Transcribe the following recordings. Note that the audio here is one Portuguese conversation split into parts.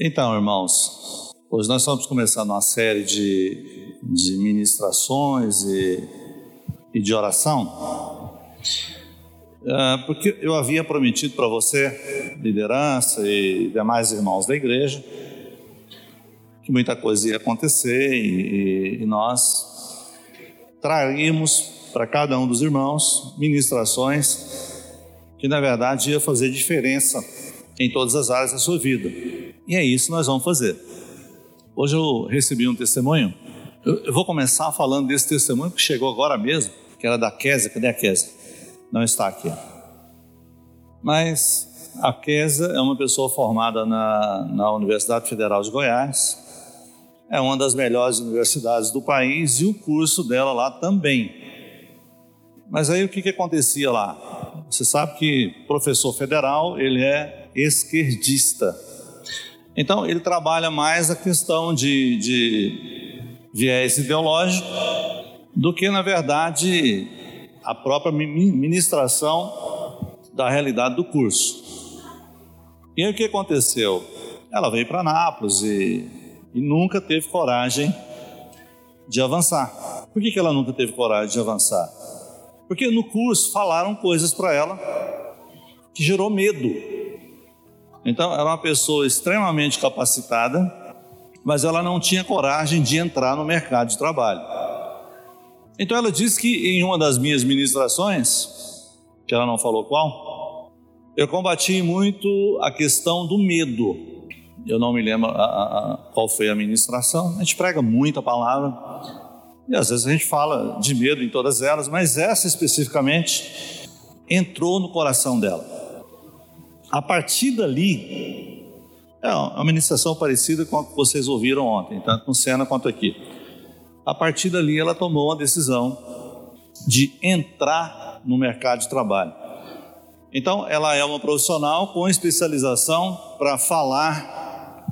Então, irmãos, hoje nós estamos começando uma série de, de ministrações e, e de oração, uh, porque eu havia prometido para você, liderança e demais irmãos da igreja, que muita coisa ia acontecer e, e nós traríamos para cada um dos irmãos ministrações que na verdade ia fazer diferença em todas as áreas da sua vida. E é isso que nós vamos fazer. Hoje eu recebi um testemunho. Eu, vou começar falando desse testemunho que chegou agora mesmo, que era da Késia. Cadê a Késia? Não está aqui. Mas a Késia é uma pessoa formada na, na Universidade Federal de Goiás. É uma das melhores universidades do país e o curso dela lá também. Mas aí o que, que acontecia lá? Você sabe que professor federal, ele é esquerdista. Então, ele trabalha mais a questão de, de viés ideológico do que, na verdade, a própria ministração da realidade do curso. E aí o que aconteceu? Ela veio para Nápoles e, e, nunca teve coragem de avançar. Por que, que ela nunca teve coragem de avançar? Porque no curso falaram coisas para ela que gerou medo. Então, era uma pessoa extremamente capacitada, mas ela não tinha coragem de entrar no mercado de trabalho. Então, ela disse que em uma das minhas ministrações, que ela não falou qual, eu combati muito a questão do medo. Eu não me lembro a, a, a, qual foi a ministração. A gente prega muita palavra e às vezes a gente fala de medo em todas elas, mas essa especificamente entrou no coração dela. A partir dali, é uma ministração parecida com a que vocês ouviram ontem, tanto com cena quanto aqui. A partir dali, ela tomou uma decisão de entrar no mercado de trabalho. Então, ela é uma profissional com especialização para falar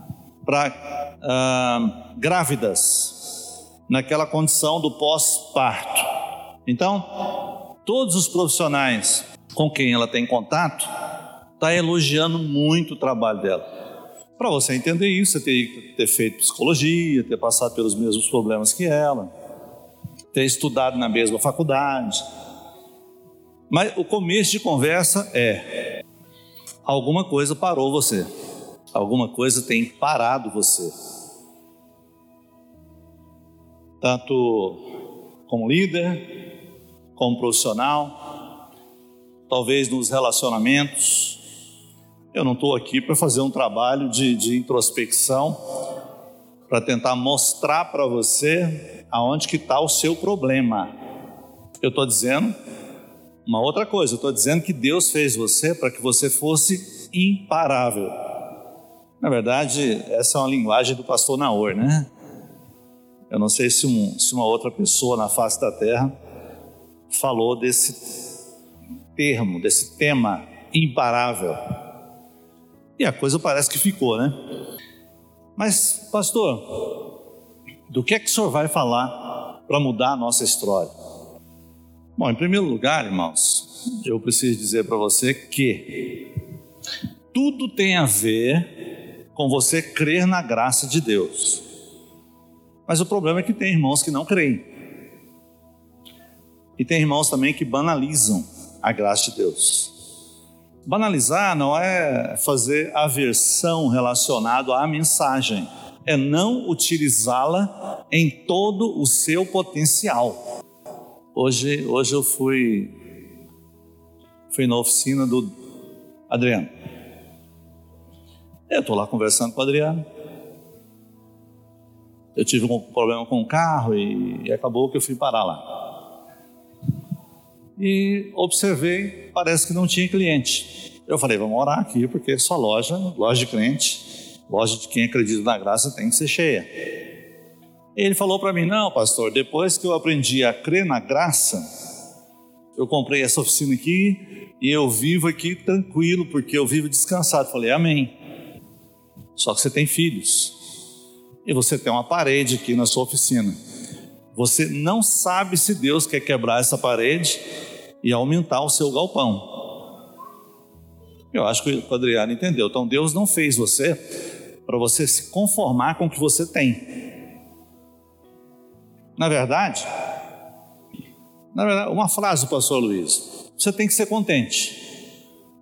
para ah, grávidas, naquela condição do pós-parto. Então, todos os profissionais com quem ela tem contato, está elogiando muito o trabalho dela. Para você entender isso, você tem que ter feito psicologia, ter passado pelos mesmos problemas que ela, ter estudado na mesma faculdade. Mas o começo de conversa é: alguma coisa parou você, alguma coisa tem parado você. Tanto como líder, como profissional, talvez nos relacionamentos, eu não estou aqui para fazer um trabalho de, de introspecção, para tentar mostrar para você aonde que está o seu problema. Eu estou dizendo uma outra coisa, eu estou dizendo que Deus fez você para que você fosse imparável. Na verdade, essa é uma linguagem do pastor Naor, né? Eu não sei se, um, se uma outra pessoa na face da terra falou desse termo, desse tema imparável. E a coisa parece que ficou, né? Mas, pastor, do que é que o senhor vai falar para mudar a nossa história? Bom, em primeiro lugar, irmãos, eu preciso dizer para você que tudo tem a ver com você crer na graça de Deus. Mas o problema é que tem irmãos que não creem. E tem irmãos também que banalizam a graça de Deus. Banalizar não é fazer aversão relacionado à mensagem, é não utilizá-la em todo o seu potencial. Hoje, hoje eu fui, fui na oficina do Adriano. Eu estou lá conversando com o Adriano. Eu tive um problema com o carro e, e acabou que eu fui parar lá e observei, parece que não tinha cliente. Eu falei, vamos orar aqui, porque sua loja, loja de crente, loja de quem acredita na graça tem que ser cheia. Ele falou para mim, não, pastor, depois que eu aprendi a crer na graça, eu comprei essa oficina aqui e eu vivo aqui tranquilo, porque eu vivo descansado. Eu falei, amém. Só que você tem filhos e você tem uma parede aqui na sua oficina. Você não sabe se Deus quer quebrar essa parede e aumentar o seu galpão. Eu acho que o Adriano entendeu. Então Deus não fez você para você se conformar com o que você tem. Na verdade, na verdade, uma frase do pastor Luiz: você tem que ser contente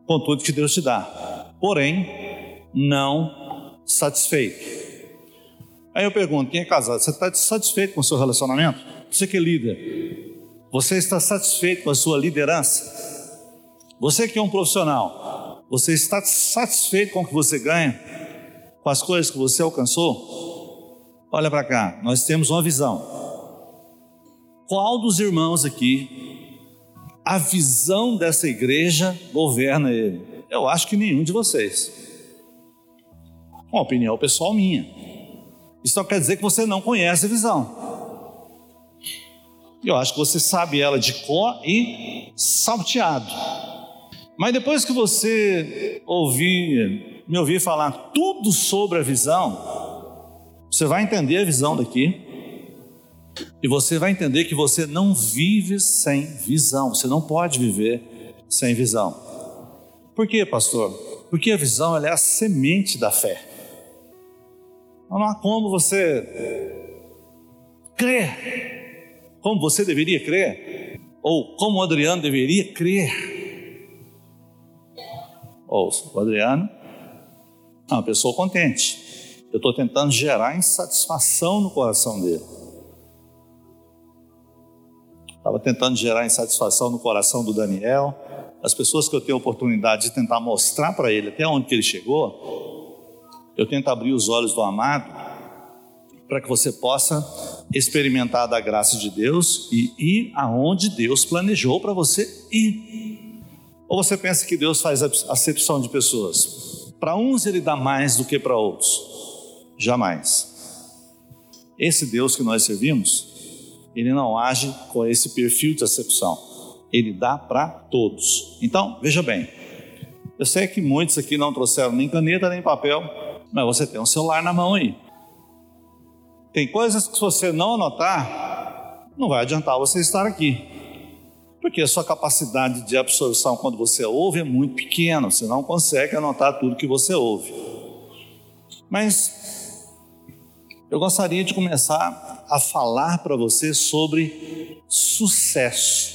com tudo que Deus te dá, porém, não satisfeito. Aí eu pergunto: quem é casado, você está satisfeito com o seu relacionamento? Você que é líder, você está satisfeito com a sua liderança? Você que é um profissional, você está satisfeito com o que você ganha? Com as coisas que você alcançou? Olha para cá, nós temos uma visão. Qual dos irmãos aqui, a visão dessa igreja governa ele? Eu acho que nenhum de vocês. Uma opinião pessoal minha. Isso não quer dizer que você não conhece a visão. Eu acho que você sabe ela de cor e salteado. Mas depois que você ouvir, me ouvir falar tudo sobre a visão, você vai entender a visão daqui. E você vai entender que você não vive sem visão. Você não pode viver sem visão. Por quê, pastor? Porque a visão é a semente da fé. Não há como você crer como você deveria crer, ou como o Adriano deveria crer. Ouça, o Adriano é uma pessoa contente. Eu estou tentando gerar insatisfação no coração dele. Estava tentando gerar insatisfação no coração do Daniel. As pessoas que eu tenho oportunidade de tentar mostrar para ele até onde que ele chegou, eu tento abrir os olhos do amado para que você possa experimentar da graça de Deus e ir aonde Deus planejou para você ir. Ou você pensa que Deus faz acepção de pessoas? Para uns ele dá mais do que para outros? Jamais. Esse Deus que nós servimos, ele não age com esse perfil de acepção. Ele dá para todos. Então, veja bem. Eu sei que muitos aqui não trouxeram nem caneta nem papel, mas você tem um celular na mão aí. Tem coisas que se você não anotar, não vai adiantar você estar aqui. Porque a sua capacidade de absorção quando você ouve é muito pequena, você não consegue anotar tudo que você ouve. Mas eu gostaria de começar a falar para você sobre sucesso.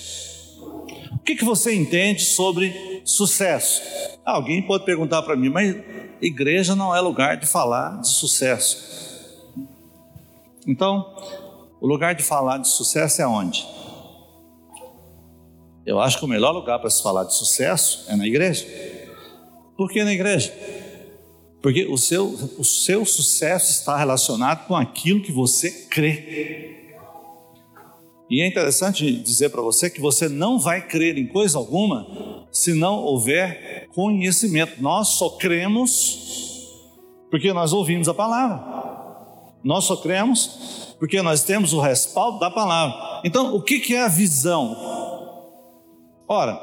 O que, que você entende sobre sucesso? Alguém pode perguntar para mim, mas igreja não é lugar de falar de sucesso. Então, o lugar de falar de sucesso é onde? Eu acho que o melhor lugar para se falar de sucesso é na igreja. Por que na igreja? Porque o seu, o seu sucesso está relacionado com aquilo que você crê. E é interessante dizer para você que você não vai crer em coisa alguma se não houver conhecimento. Nós só cremos porque nós ouvimos a palavra. Nós só cremos porque nós temos o respaldo da palavra. Então, o que é a visão? Ora,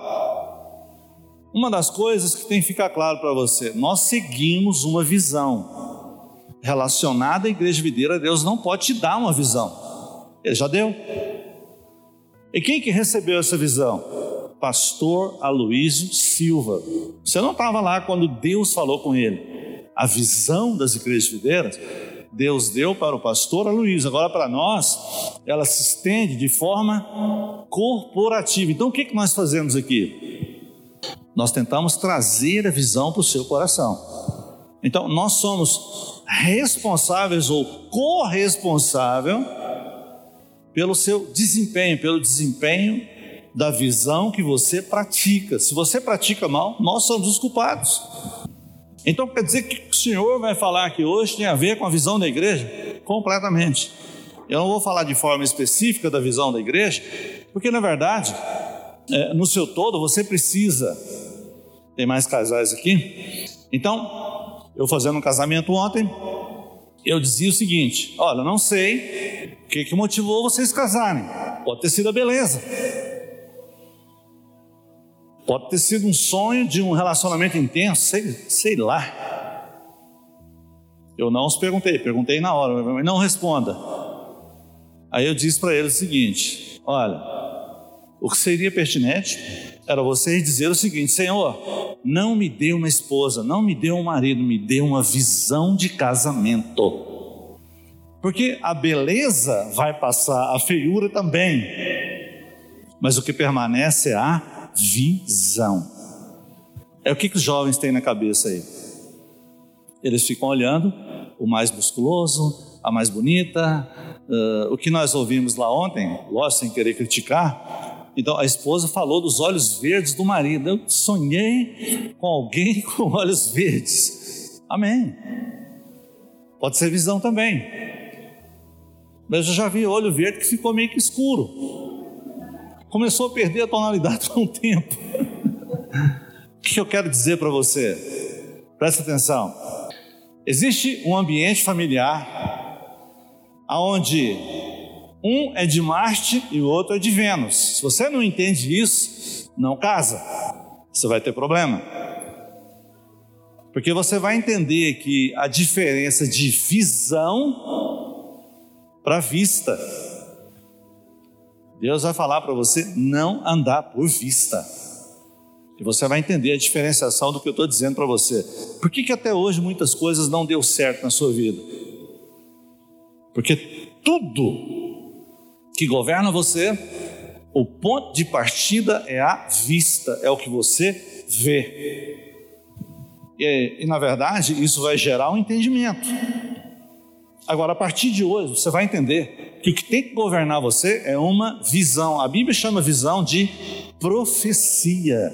uma das coisas que tem que ficar claro para você, nós seguimos uma visão relacionada à igreja videira, Deus não pode te dar uma visão. Ele já deu. E quem que recebeu essa visão? Pastor Aloísio Silva. Você não estava lá quando Deus falou com ele. A visão das igrejas videiras Deus deu para o pastor Aloysio, agora para nós, ela se estende de forma corporativa. Então o que, que nós fazemos aqui? Nós tentamos trazer a visão para o seu coração. Então nós somos responsáveis ou corresponsável pelo seu desempenho, pelo desempenho da visão que você pratica. Se você pratica mal, nós somos os culpados. Então quer dizer que o Senhor vai falar aqui hoje tem a ver com a visão da igreja? Completamente. Eu não vou falar de forma específica da visão da igreja, porque na verdade, é, no seu todo, você precisa. Tem mais casais aqui? Então, eu fazendo um casamento ontem, eu dizia o seguinte: olha, não sei o que, que motivou vocês casarem, pode ter sido a beleza Pode ter sido um sonho de um relacionamento intenso, sei, sei lá. Eu não os perguntei, perguntei na hora, mas não responda. Aí eu disse para ele o seguinte: olha, O que seria pertinente era você dizer o seguinte: Senhor, não me dê uma esposa, não me dê um marido, me dê uma visão de casamento. Porque a beleza vai passar, a feiura também, mas o que permanece é a visão. É o que, que os jovens têm na cabeça aí? Eles ficam olhando o mais musculoso, a mais bonita, uh, o que nós ouvimos lá ontem, lógico, sem querer criticar, então a esposa falou dos olhos verdes do marido. Eu sonhei com alguém com olhos verdes. Amém. Pode ser visão também. Mas eu já vi olho verde que ficou meio que escuro. Começou a perder a tonalidade com o tempo. o que eu quero dizer para você? Presta atenção. Existe um ambiente familiar aonde um é de Marte e o outro é de Vênus. Se você não entende isso, não casa. Você vai ter problema. Porque você vai entender que a diferença de visão para vista. Deus vai falar para você não andar por vista. E você vai entender a diferenciação do que eu estou dizendo para você. Por que, que até hoje muitas coisas não deu certo na sua vida? Porque tudo que governa você, o ponto de partida é a vista, é o que você vê. E, e, na verdade, isso vai gerar um entendimento. Agora, a partir de hoje, você vai entender que o que tem que governar você é uma visão. A Bíblia chama visão de profecia,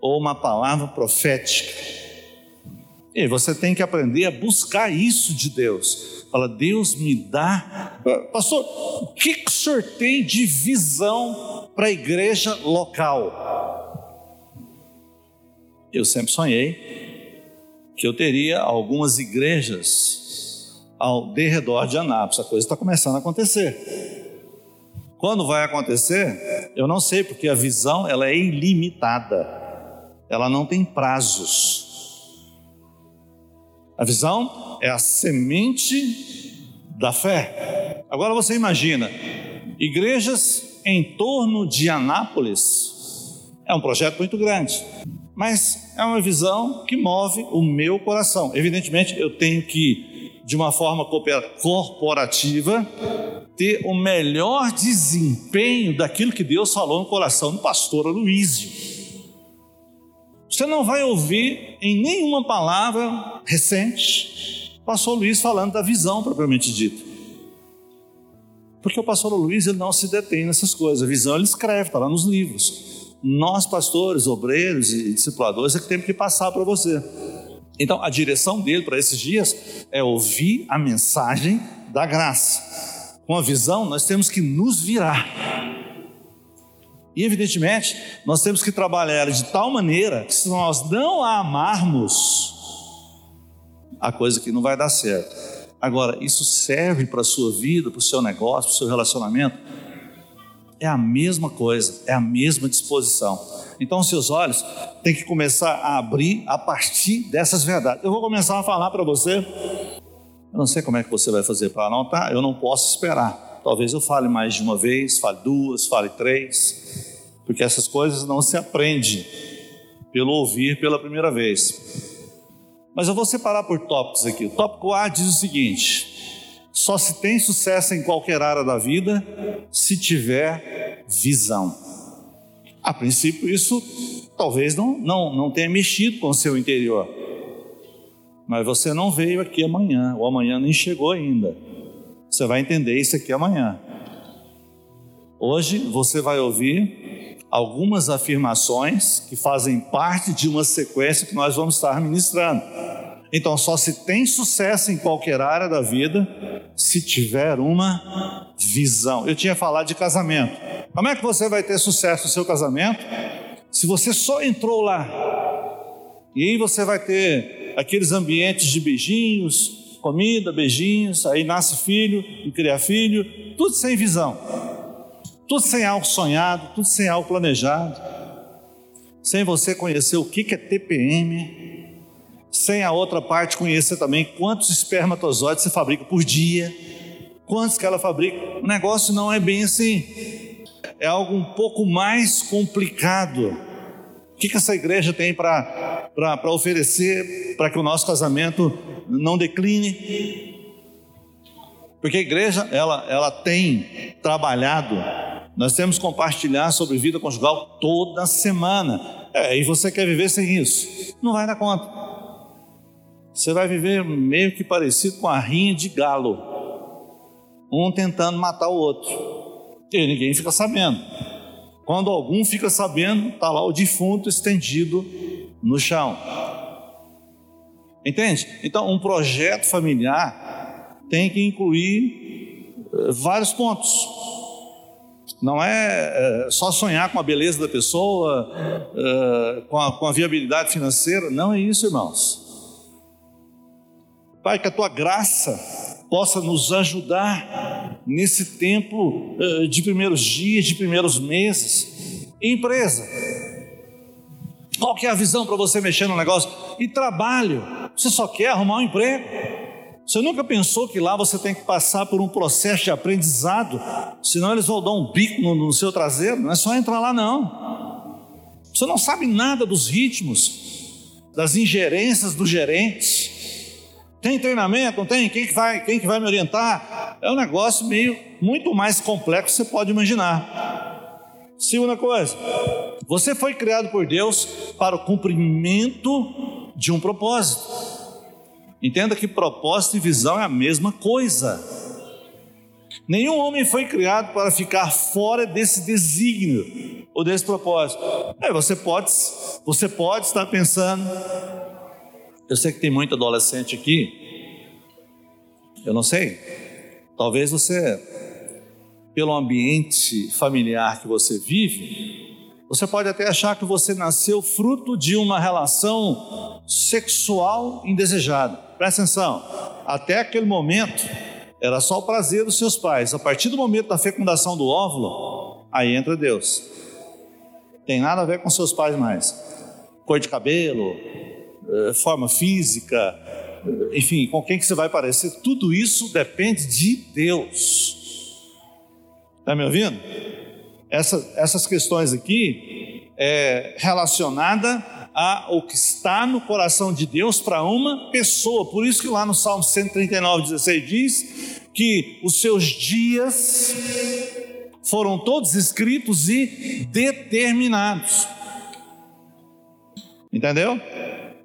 ou uma palavra profética. E você tem que aprender a buscar isso de Deus. Fala, Deus me dá. Pastor, o que o senhor tem de visão para a igreja local? Eu sempre sonhei que eu teria algumas igrejas ao derredor de Anápolis. A coisa está começando a acontecer. Quando vai acontecer? Eu não sei, porque a visão ela é ilimitada. Ela não tem prazos. A visão é a semente da fé. Agora você imagina, igrejas em torno de Anápolis. É um projeto muito grande, mas é uma visão que move o meu coração. Evidentemente, eu tenho que, de uma forma corporativa, ter o melhor desempenho daquilo que Deus falou no coração do pastor Aloysio. Você não vai ouvir em nenhuma palavra recente pastor Luiz falando da visão propriamente dita. Porque o pastor Luiz ele não se detém nessas coisas. A visão ele escreve, está lá nos livros. Nós, pastores, obreiros e discipuladores, é que temos que passar para você. Então, a direção dele para esses dias é ouvir a mensagem da graça. Com a visão, nós temos que nos virar. E evidentemente, nós temos que trabalhar de tal maneira que se nós não a amarmos, a coisa que não vai dar certo. Agora, isso serve para a sua vida, para o seu negócio, para o seu relacionamento? É a mesma coisa, é a mesma disposição. Então, seus olhos têm que começar a abrir a partir dessas verdades. Eu vou começar a falar para você. Eu não sei como é que você vai fazer para anotar, eu não posso esperar. Talvez eu fale mais de uma vez, fale duas, fale três porque essas coisas não se aprende pelo ouvir pela primeira vez. Mas eu vou separar por tópicos aqui. O tópico A diz o seguinte: só se tem sucesso em qualquer área da vida se tiver visão. A princípio, isso talvez não, não, não tenha mexido com o seu interior. Mas você não veio aqui amanhã, o amanhã nem chegou ainda. Você vai entender isso aqui amanhã. Hoje você vai ouvir algumas afirmações que fazem parte de uma sequência que nós vamos estar ministrando. Então, só se tem sucesso em qualquer área da vida se tiver uma visão. Eu tinha falado de casamento. Como é que você vai ter sucesso no seu casamento se você só entrou lá? E aí você vai ter aqueles ambientes de beijinhos, comida, beijinhos, aí nasce filho e cria filho, tudo sem visão tudo sem algo sonhado, tudo sem algo planejado, sem você conhecer o que é TPM, sem a outra parte conhecer também quantos espermatozoides você fabrica por dia, quantos que ela fabrica. O negócio não é bem assim. é algo um pouco mais complicado. O que, que essa igreja tem para oferecer para que o nosso casamento não decline? Porque a igreja, ela, ela tem trabalhado, nós temos que compartilhar sobre vida conjugal toda semana. É, e você quer viver sem isso? Não vai dar conta. Você vai viver meio que parecido com a rinha de galo, um tentando matar o outro, e ninguém fica sabendo. Quando algum fica sabendo, está lá o defunto estendido no chão. Entende? Então, um projeto familiar tem que incluir eh, vários pontos. Não é, é só sonhar com a beleza da pessoa, a, com a viabilidade financeira. Não é isso, irmãos. Pai, que a tua graça possa nos ajudar nesse tempo de primeiros dias, de primeiros meses. Empresa, qual que é a visão para você mexer no negócio? E trabalho, você só quer arrumar um emprego. Você nunca pensou que lá você tem que passar por um processo de aprendizado, senão eles vão dar um bico no, no seu traseiro? Não é só entrar lá, não. Você não sabe nada dos ritmos, das ingerências dos gerentes. Tem treinamento? Não tem? Quem que vai, quem que vai me orientar? É um negócio meio muito mais complexo que você pode imaginar. Segunda coisa, você foi criado por Deus para o cumprimento de um propósito. Entenda que propósito e visão é a mesma coisa. Nenhum homem foi criado para ficar fora desse desígnio ou desse propósito. É, você pode, você pode estar pensando. Eu sei que tem muito adolescente aqui. Eu não sei. Talvez você, pelo ambiente familiar que você vive, você pode até achar que você nasceu fruto de uma relação sexual indesejada. Presta atenção, até aquele momento era só o prazer dos seus pais. A partir do momento da fecundação do óvulo, aí entra Deus. Tem nada a ver com seus pais mais. Cor de cabelo, forma física, eh, enfim, com quem que você vai parecer, tudo isso depende de Deus. Está me ouvindo? essa, essas questões aqui é relacionada ao que está no coração de Deus para uma pessoa. Por isso que lá no Salmo 139, 16 diz que os seus dias foram todos escritos e determinados. Entendeu?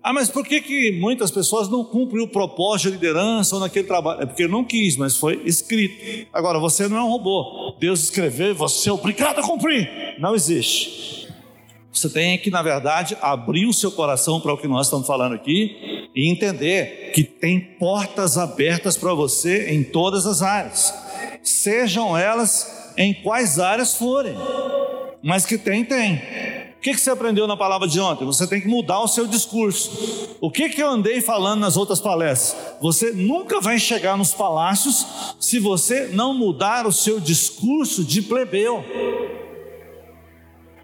Ah, mas por que, que muitas pessoas não cumprem o propósito de liderança ou naquele trabalho? É porque não quis, mas foi escrito. Agora, você não é um robô. Deus escreveu e você é obrigado a cumprir. Não existe. Você tem que, na verdade, abrir o seu coração para o que nós estamos falando aqui e entender que tem portas abertas para você em todas as áreas, sejam elas em quais áreas forem, mas que tem, tem que, que você aprendeu na palavra de ontem? Você tem que mudar o seu discurso. O que, que eu andei falando nas outras palestras? Você nunca vai chegar nos palácios se você não mudar o seu discurso de plebeu.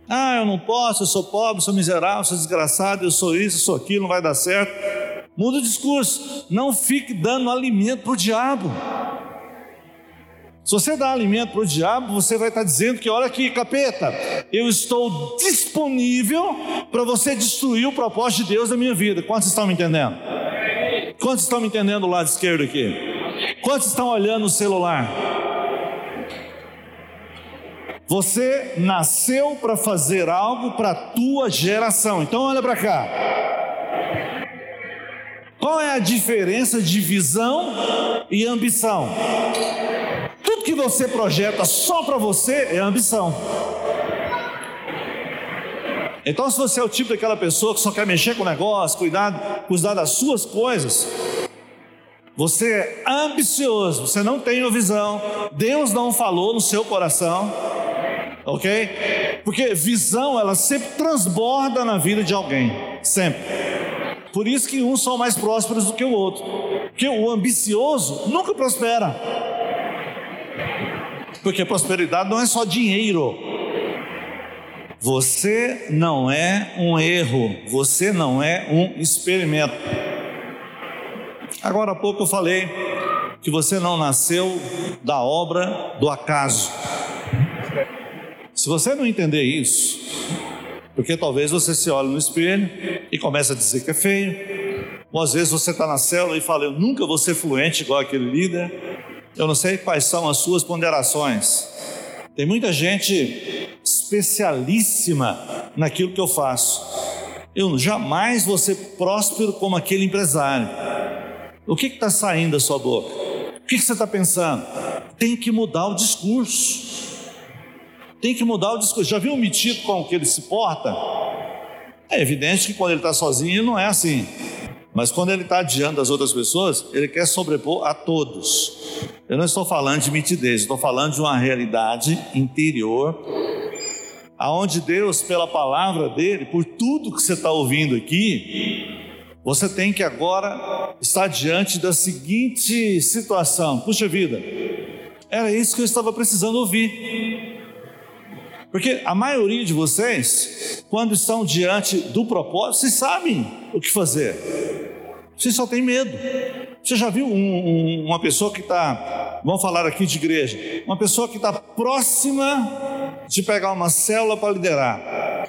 Ah, eu não posso, eu sou pobre, sou miserável, sou desgraçado, eu sou isso, eu sou aquilo, não vai dar certo. Muda o discurso. Não fique dando alimento para o diabo. Se você dá alimento para o diabo, você vai estar dizendo que, olha aqui, capeta, eu estou disponível para você destruir o propósito de Deus na minha vida. Quantos estão me entendendo? Quantos estão me entendendo do lado esquerdo aqui? Quantos estão olhando o celular? Você nasceu para fazer algo para a tua geração. Então olha para cá. Qual é a diferença de visão e ambição? Que você projeta só para você é ambição. Então, se você é o tipo daquela pessoa que só quer mexer com o negócio, cuidar, cuidar das suas coisas, você é ambicioso, você não tem visão, Deus não falou no seu coração, ok? Porque visão, ela sempre transborda na vida de alguém, sempre. Por isso que uns são mais prósperos do que o outro, porque o ambicioso nunca prospera. Porque prosperidade não é só dinheiro. Você não é um erro, você não é um experimento. Agora há pouco eu falei que você não nasceu da obra do acaso. Se você não entender isso, porque talvez você se olhe no espelho e comece a dizer que é feio, ou às vezes você está na célula e fala, eu nunca vou ser fluente igual aquele líder, eu não sei quais são as suas ponderações. Tem muita gente especialíssima naquilo que eu faço. Eu jamais vou ser próspero como aquele empresário. O que está saindo da sua boca? O que, que você está pensando? Tem que mudar o discurso. Tem que mudar o discurso. Já viu o metido com que ele se porta? É evidente que quando ele está sozinho ele não é assim. Mas quando ele está diante das outras pessoas, ele quer sobrepor a todos. Eu não estou falando de mitidez, estou falando de uma realidade interior, aonde Deus, pela palavra dele, por tudo que você está ouvindo aqui, você tem que agora estar diante da seguinte situação: puxa vida, era isso que eu estava precisando ouvir. Porque a maioria de vocês, quando estão diante do propósito, vocês sabem o que fazer. Você só tem medo. Você já viu um, um, uma pessoa que está, vamos falar aqui de igreja, uma pessoa que está próxima de pegar uma célula para liderar.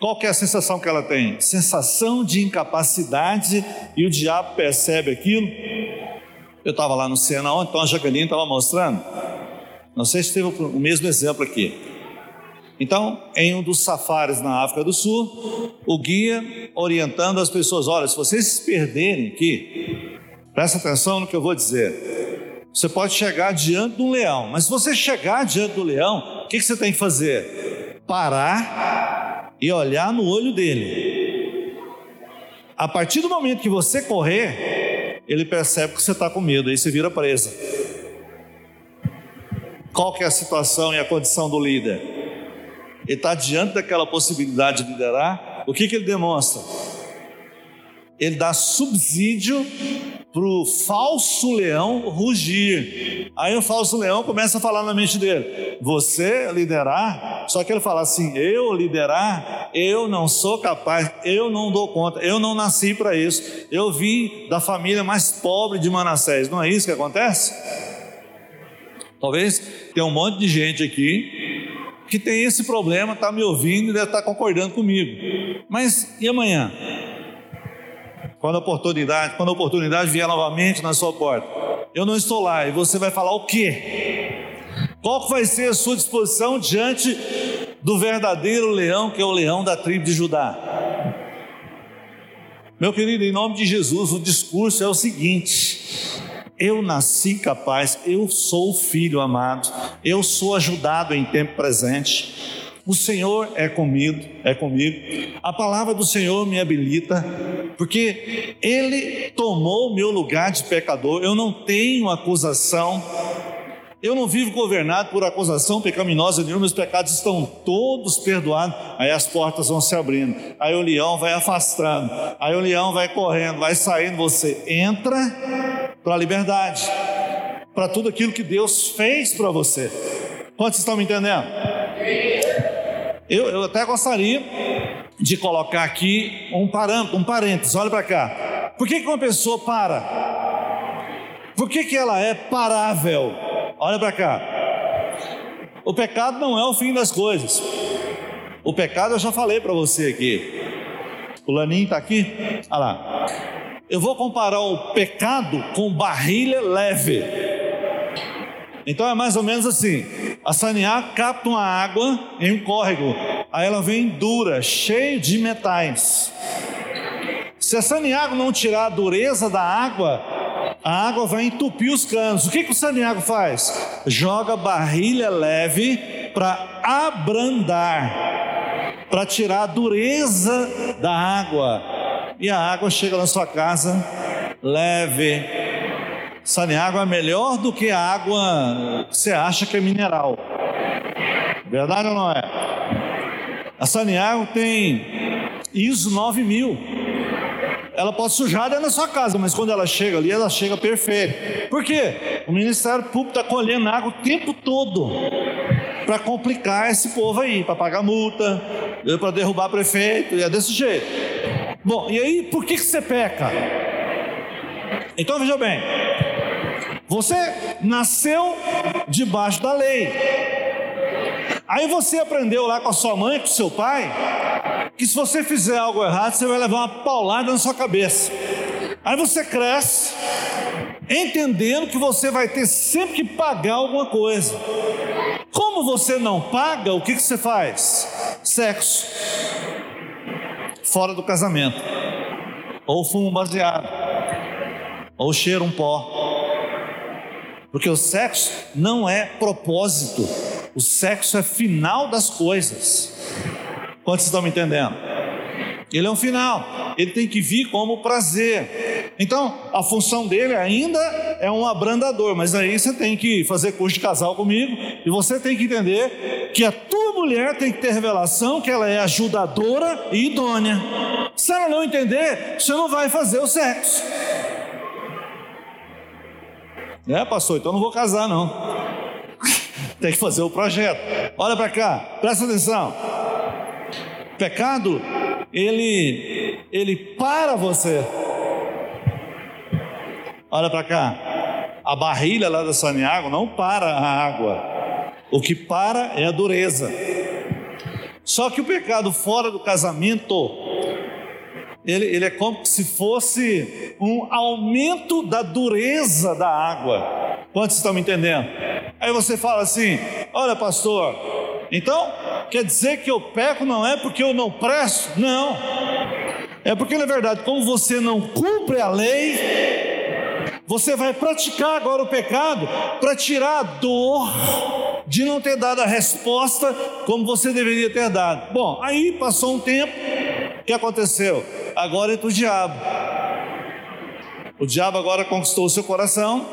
Qual que é a sensação que ela tem? Sensação de incapacidade e o diabo percebe aquilo. Eu estava lá no ontem, então a Jaqueline estava mostrando. Não sei se teve o mesmo exemplo aqui. Então, em um dos safaris na África do Sul, o guia orientando as pessoas: olha, se vocês se perderem aqui, presta atenção no que eu vou dizer. Você pode chegar diante de um leão, mas se você chegar diante do leão, o que, que você tem que fazer? Parar e olhar no olho dele. A partir do momento que você correr, ele percebe que você está com medo, aí você vira presa. Qual que é a situação e a condição do líder? Ele está diante daquela possibilidade de liderar, o que, que ele demonstra? Ele dá subsídio para o falso leão rugir. Aí o falso leão começa a falar na mente dele: Você liderar? Só que ele fala assim: Eu liderar? Eu não sou capaz, eu não dou conta, eu não nasci para isso. Eu vim da família mais pobre de Manassés. Não é isso que acontece? Talvez tenha um monte de gente aqui que tem esse problema, está me ouvindo e deve estar tá concordando comigo. Mas e amanhã? Quando a oportunidade, quando a oportunidade vier novamente na sua porta, eu não estou lá e você vai falar o quê? Qual vai ser a sua disposição diante do verdadeiro leão, que é o leão da tribo de Judá? Meu querido, em nome de Jesus, o discurso é o seguinte: eu nasci capaz, eu sou filho amado, eu sou ajudado em tempo presente. O Senhor é comigo, é comigo. A palavra do Senhor me habilita, porque Ele tomou o meu lugar de pecador. Eu não tenho acusação. Eu não vivo governado por acusação pecaminosa nenhuma, meus pecados estão todos perdoados. Aí as portas vão se abrindo, aí o leão vai afastando, aí o leão vai correndo, vai saindo. Você entra para a liberdade, para tudo aquilo que Deus fez para você. Quantos estão me entendendo? Eu, eu até gostaria de colocar aqui um parâmetro, um parênteses, olha para cá. Por que, que uma pessoa para? Por que, que ela é parável? Olha para cá. O pecado não é o fim das coisas. O pecado eu já falei para você aqui. O Laninho está aqui? Olha lá. Eu vou comparar o pecado com barrilha leve. Então é mais ou menos assim: a sanear capta uma água em um córrego, aí ela vem dura, cheia de metais. Se a saneago não tirar a dureza da água, a água vai entupir os canos. O que, que o saneago faz? Joga barrilha leve para abrandar, para tirar a dureza da água e a água chega na sua casa leve. Saneágua é melhor do que a água que você acha que é mineral. Verdade ou não é? A Saneágua tem ISO 9000. Ela pode sujar dentro da sua casa, mas quando ela chega ali, ela chega perfeita. Por quê? O Ministério Público está colhendo água o tempo todo para complicar esse povo aí, para pagar multa, para derrubar prefeito, e é desse jeito. Bom, e aí por que, que você peca? Então veja bem, você nasceu debaixo da lei. Aí você aprendeu lá com a sua mãe, com o seu pai, que se você fizer algo errado, você vai levar uma paulada na sua cabeça. Aí você cresce, entendendo que você vai ter sempre que pagar alguma coisa. Como você não paga, o que, que você faz? Sexo. Fora do casamento. Ou fumo baseado. Ou cheiro um pó. Porque o sexo não é propósito. O sexo é final das coisas. Quantos estão me entendendo? Ele é um final. Ele tem que vir como prazer. Então, a função dele ainda é um abrandador, mas aí você tem que fazer curso de casal comigo e você tem que entender que a tua mulher tem que ter revelação que ela é ajudadora e idônea. Se ela não entender, você não vai fazer o sexo. É, pastor, então não vou casar não. Tem que fazer o projeto. Olha para cá, presta atenção. Pecado, ele ele para você. Olha para cá. A barrilha lá da Saniago não para a água. O que para é a dureza. Só que o pecado fora do casamento, ele, ele é como se fosse um aumento da dureza da água. Quantos estão me entendendo? Aí você fala assim: olha, pastor, então quer dizer que eu peco não é porque eu não presto? Não. É porque, na verdade, como você não cumpre a lei, você vai praticar agora o pecado para tirar a dor de não ter dado a resposta como você deveria ter dado. Bom, aí passou um tempo, o que aconteceu? Agora entra o diabo. O diabo agora conquistou o seu coração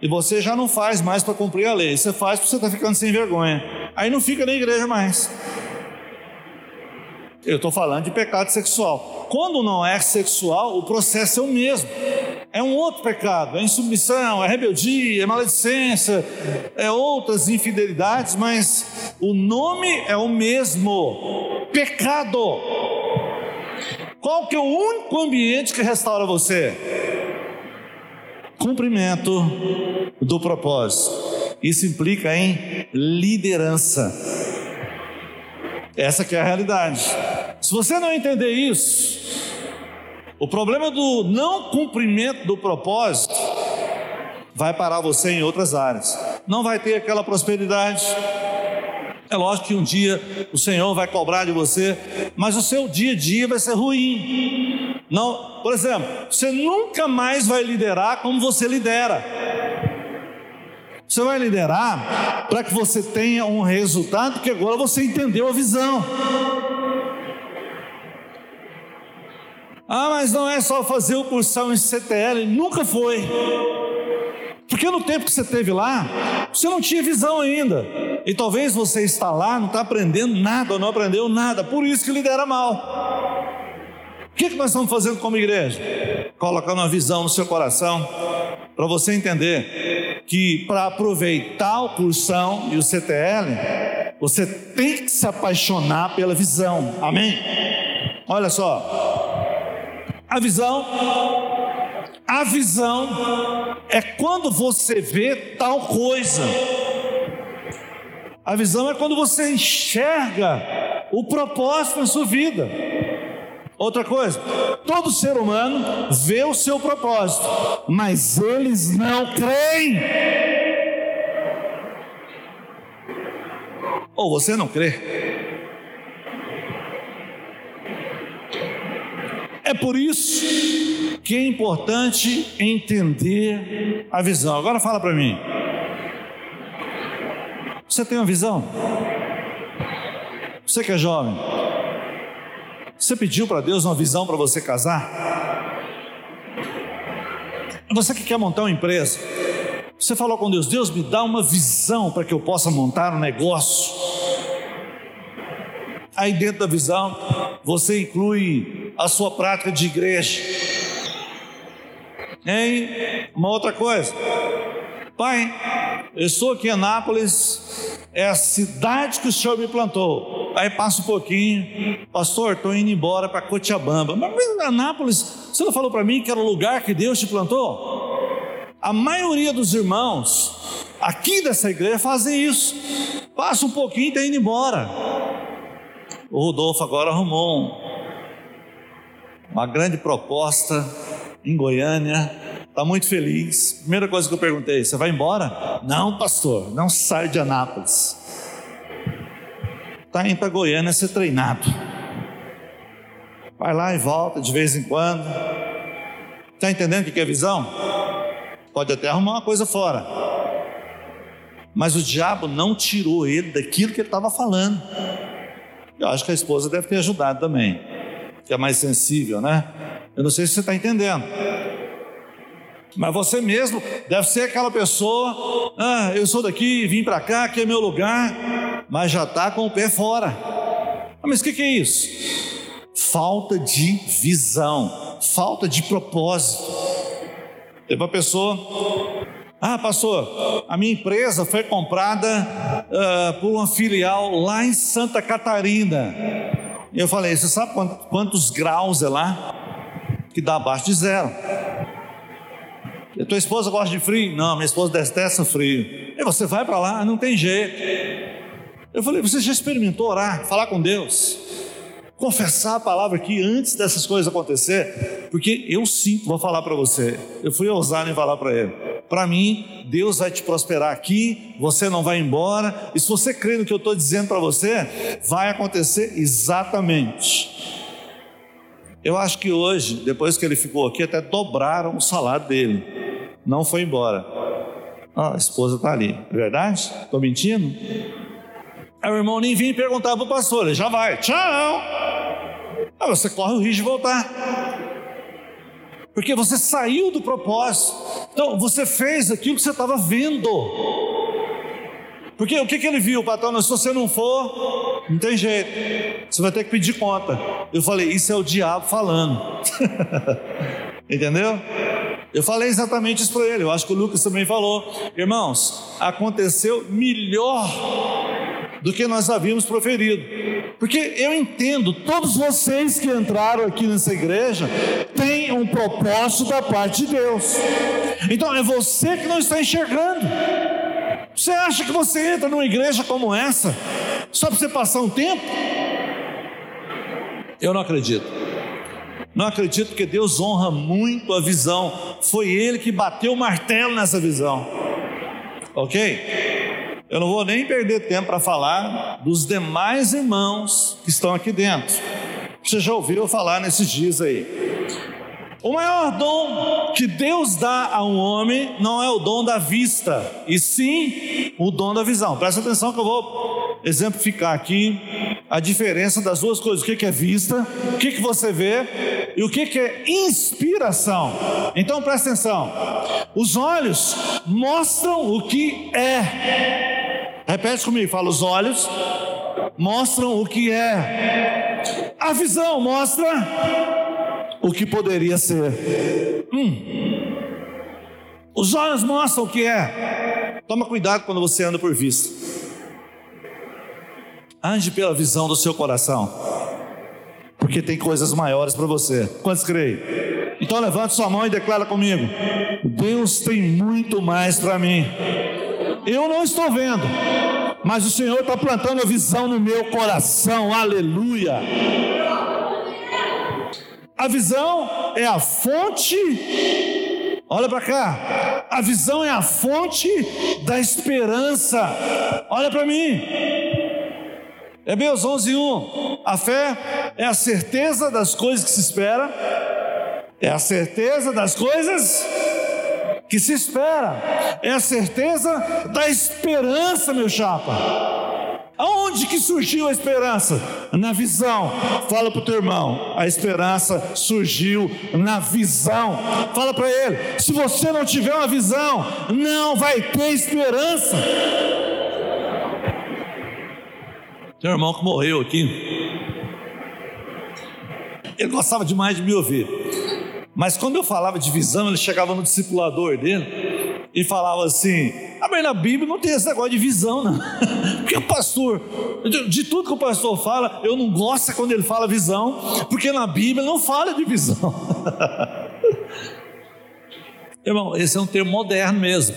e você já não faz mais para cumprir a lei, você faz porque você está ficando sem vergonha. Aí não fica na igreja mais. Eu estou falando de pecado sexual. Quando não é sexual, o processo é o mesmo é um outro pecado, é insubmissão, é rebeldia, é maledicência, é outras infidelidades, mas o nome é o mesmo: pecado. Qual que é o único ambiente que restaura você? Cumprimento do propósito. Isso implica em liderança. Essa que é a realidade. Se você não entender isso, o problema do não cumprimento do propósito vai parar você em outras áreas. Não vai ter aquela prosperidade. É lógico que um dia o Senhor vai cobrar de você, mas o seu dia a dia vai ser ruim. Não, por exemplo, você nunca mais vai liderar como você lidera. Você vai liderar para que você tenha um resultado que agora você entendeu a visão. Ah, mas não é só fazer o cursão em CTL, nunca foi. Porque no tempo que você teve lá, você não tinha visão ainda. E talvez você está lá, não está aprendendo nada, não aprendeu nada, por isso que lidera mal. Que, que nós estamos fazendo como igreja? Colocando uma visão no seu coração, para você entender que para aproveitar o cursão e o CTL, você tem que se apaixonar pela visão. Amém? Olha só, a visão, a visão é quando você vê tal coisa. A visão é quando você enxerga o propósito na sua vida. Outra coisa, todo ser humano vê o seu propósito, mas eles não creem. Ou você não crê? É por isso que é importante entender a visão. Agora fala para mim. Você tem uma visão? Você que é jovem, você pediu para Deus uma visão para você casar? Você que quer montar uma empresa, você falou com Deus: Deus me dá uma visão para que eu possa montar um negócio. Aí dentro da visão, você inclui a sua prática de igreja. Em uma outra coisa, Pai, eu estou aqui em Anápolis, é a cidade que o Senhor me plantou. Aí passa um pouquinho, pastor, estou indo embora para Cochabamba. Mas Anápolis, você não falou para mim que era o lugar que Deus te plantou? A maioria dos irmãos aqui dessa igreja fazem isso. Passa um pouquinho e está indo embora. O Rodolfo agora arrumou uma grande proposta em Goiânia, está muito feliz. Primeira coisa que eu perguntei: você vai embora? Não, pastor, não sai de Anápolis. Está indo para Goiânia ser treinado. Vai lá e volta de vez em quando. Está entendendo o que é visão? Pode até arrumar uma coisa fora. Mas o diabo não tirou ele daquilo que ele estava falando. Eu acho que a esposa deve ter ajudado também, que é mais sensível, né? Eu não sei se você está entendendo. Mas você mesmo deve ser aquela pessoa, ah, eu sou daqui, vim para cá, aqui é meu lugar, mas já está com o pé fora. Ah, mas o que, que é isso? Falta de visão, falta de propósito. Teve uma pessoa, ah, pastor, a minha empresa foi comprada uh, por uma filial lá em Santa Catarina. Eu falei, você sabe quantos, quantos graus é lá? Que dá abaixo de zero. E tua esposa gosta de frio? Não, minha esposa detesta frio. E você vai para lá, não tem jeito. Eu falei, você já experimentou orar, falar com Deus? Confessar a palavra aqui antes dessas coisas acontecer? Porque eu sinto, vou falar para você. Eu fui ousado em falar para ele. Para mim, Deus vai te prosperar aqui, você não vai embora. E se você crê no que eu estou dizendo para você, vai acontecer exatamente. Eu acho que hoje, depois que ele ficou aqui, até dobraram o salário dele não foi embora. Ah, a esposa está ali, é verdade? Estou mentindo? Aí o irmão nem vinha perguntar para o pastor, ele já vai, tchau. Ah, você corre o risco de voltar. Porque você saiu do propósito. Então, você fez aquilo que você estava vendo. Porque o que, que ele viu, patrão? Se você não for, não tem jeito. Você vai ter que pedir conta. Eu falei, isso é o diabo falando. Entendeu? Eu falei exatamente isso para ele, eu acho que o Lucas também falou. Irmãos, aconteceu melhor do que nós havíamos proferido. Porque eu entendo, todos vocês que entraram aqui nessa igreja têm um propósito da parte de Deus. Então é você que não está enxergando. Você acha que você entra numa igreja como essa só para você passar um tempo? Eu não acredito. Não acredito que Deus honra muito a visão. Foi Ele que bateu o martelo nessa visão. Ok? Eu não vou nem perder tempo para falar dos demais irmãos que estão aqui dentro. Você já ouviu falar nesses dias aí. O maior dom que Deus dá a um homem não é o dom da vista, e sim o dom da visão. Presta atenção que eu vou exemplificar aqui a diferença das duas coisas: o que é vista, o que você vê e o que é inspiração. Então presta atenção: os olhos mostram o que é. Repete comigo: fala, os olhos mostram o que é, a visão mostra o que poderia ser. Hum. Os olhos mostram o que é. Toma cuidado quando você anda por vista. Ande pela visão do seu coração, porque tem coisas maiores para você. Quantos creem? Então levante sua mão e declara comigo: Deus tem muito mais para mim. Eu não estou vendo, mas o Senhor está plantando a visão no meu coração. Aleluia. A visão é a fonte Olha para cá. A visão é a fonte da esperança. Olha para mim. Hebreus 11, 1. A fé é a certeza das coisas que se espera, é a certeza das coisas que se espera, é a certeza da esperança, meu chapa. Aonde que surgiu a esperança? Na visão. Fala para o teu irmão. A esperança surgiu na visão. Fala para ele. Se você não tiver uma visão, não vai ter esperança. Tem um irmão que morreu aqui. Ele gostava demais de me ouvir. Mas quando eu falava de visão, ele chegava no discipulador dele e falava assim: Ah, mas na Bíblia não tem esse negócio de visão, não. Porque o pastor, de tudo que o pastor fala, eu não gosto quando ele fala visão, porque na Bíblia não fala de visão. Irmão, esse é um termo moderno mesmo.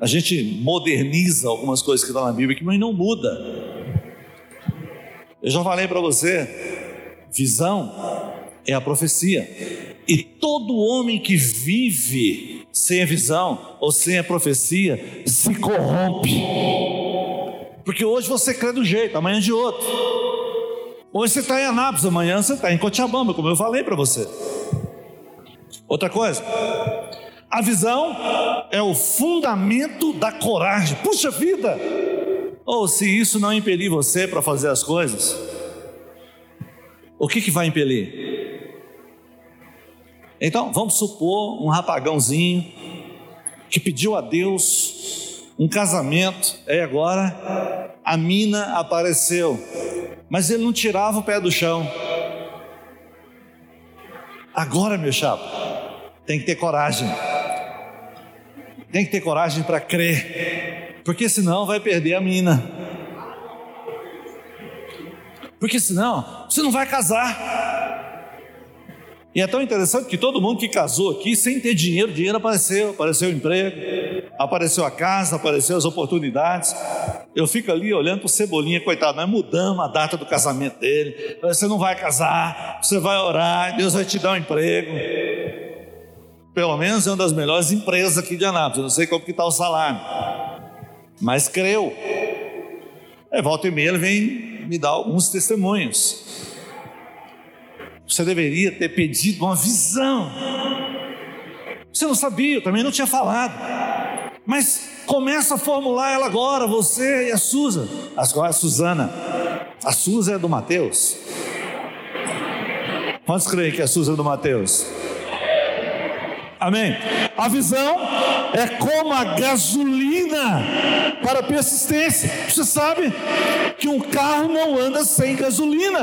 A gente moderniza algumas coisas que estão na Bíblia, mas não muda. Eu já falei para você, visão é a profecia. E todo homem que vive sem a visão ou sem a profecia se corrompe. Porque hoje você crê do jeito, amanhã de outro. Hoje você está em Anápolis, amanhã você está em Cochabamba, como eu falei para você. Outra coisa, a visão é o fundamento da coragem. Puxa vida! Ou se isso não impelir você para fazer as coisas, o que, que vai impelir? Então, vamos supor um rapagãozinho que pediu a Deus um casamento, e agora a mina apareceu, mas ele não tirava o pé do chão. Agora, meu chapa, tem que ter coragem. Tem que ter coragem para crer, porque senão vai perder a mina. Porque senão você não vai casar. E é tão interessante que todo mundo que casou aqui sem ter dinheiro, dinheiro apareceu, apareceu o emprego, apareceu a casa, apareceu as oportunidades. Eu fico ali olhando para o Cebolinha, coitado, nós mudamos a data do casamento dele. Você não vai casar, você vai orar, Deus vai te dar um emprego pelo menos é uma das melhores empresas aqui de Anápolis. Eu não sei como que está o salário, mas creu. É, volta e meia ele vem me dar alguns testemunhos. Você deveria ter pedido uma visão. Você não sabia, eu também não tinha falado. Mas começa a formular ela agora, você e a Suza. A Suzana. A Suza é do Mateus. Quantos creem que a Suza é do Mateus? Amém? A visão é como a gasolina para persistência. Você sabe que um carro não anda sem gasolina.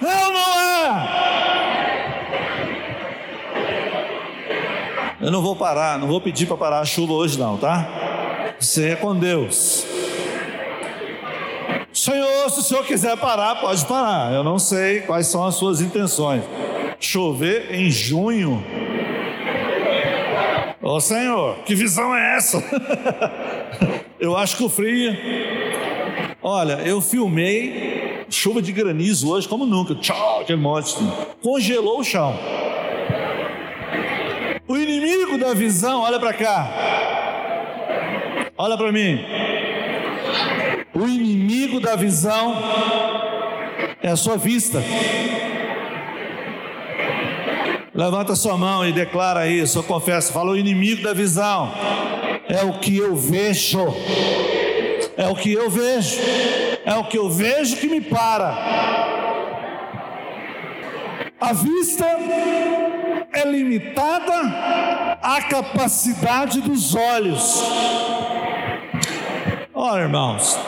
É ou não é? Eu não vou parar, não vou pedir para parar a chuva hoje, não, tá? Você é com Deus. Senhor, se o senhor quiser parar, pode parar. Eu não sei quais são as suas intenções chover em junho. Ô oh, Senhor, que visão é essa? eu acho que o frio. Olha, eu filmei chuva de granizo hoje como nunca. Tchau, aquele monte. Congelou o chão. O inimigo da visão, olha para cá. Olha para mim. O inimigo da visão é a sua vista. Levanta sua mão e declara isso, eu confesso. Fala o inimigo da visão. É o que eu vejo. É o que eu vejo. É o que eu vejo que me para. A vista é limitada à capacidade dos olhos. Olha, irmãos,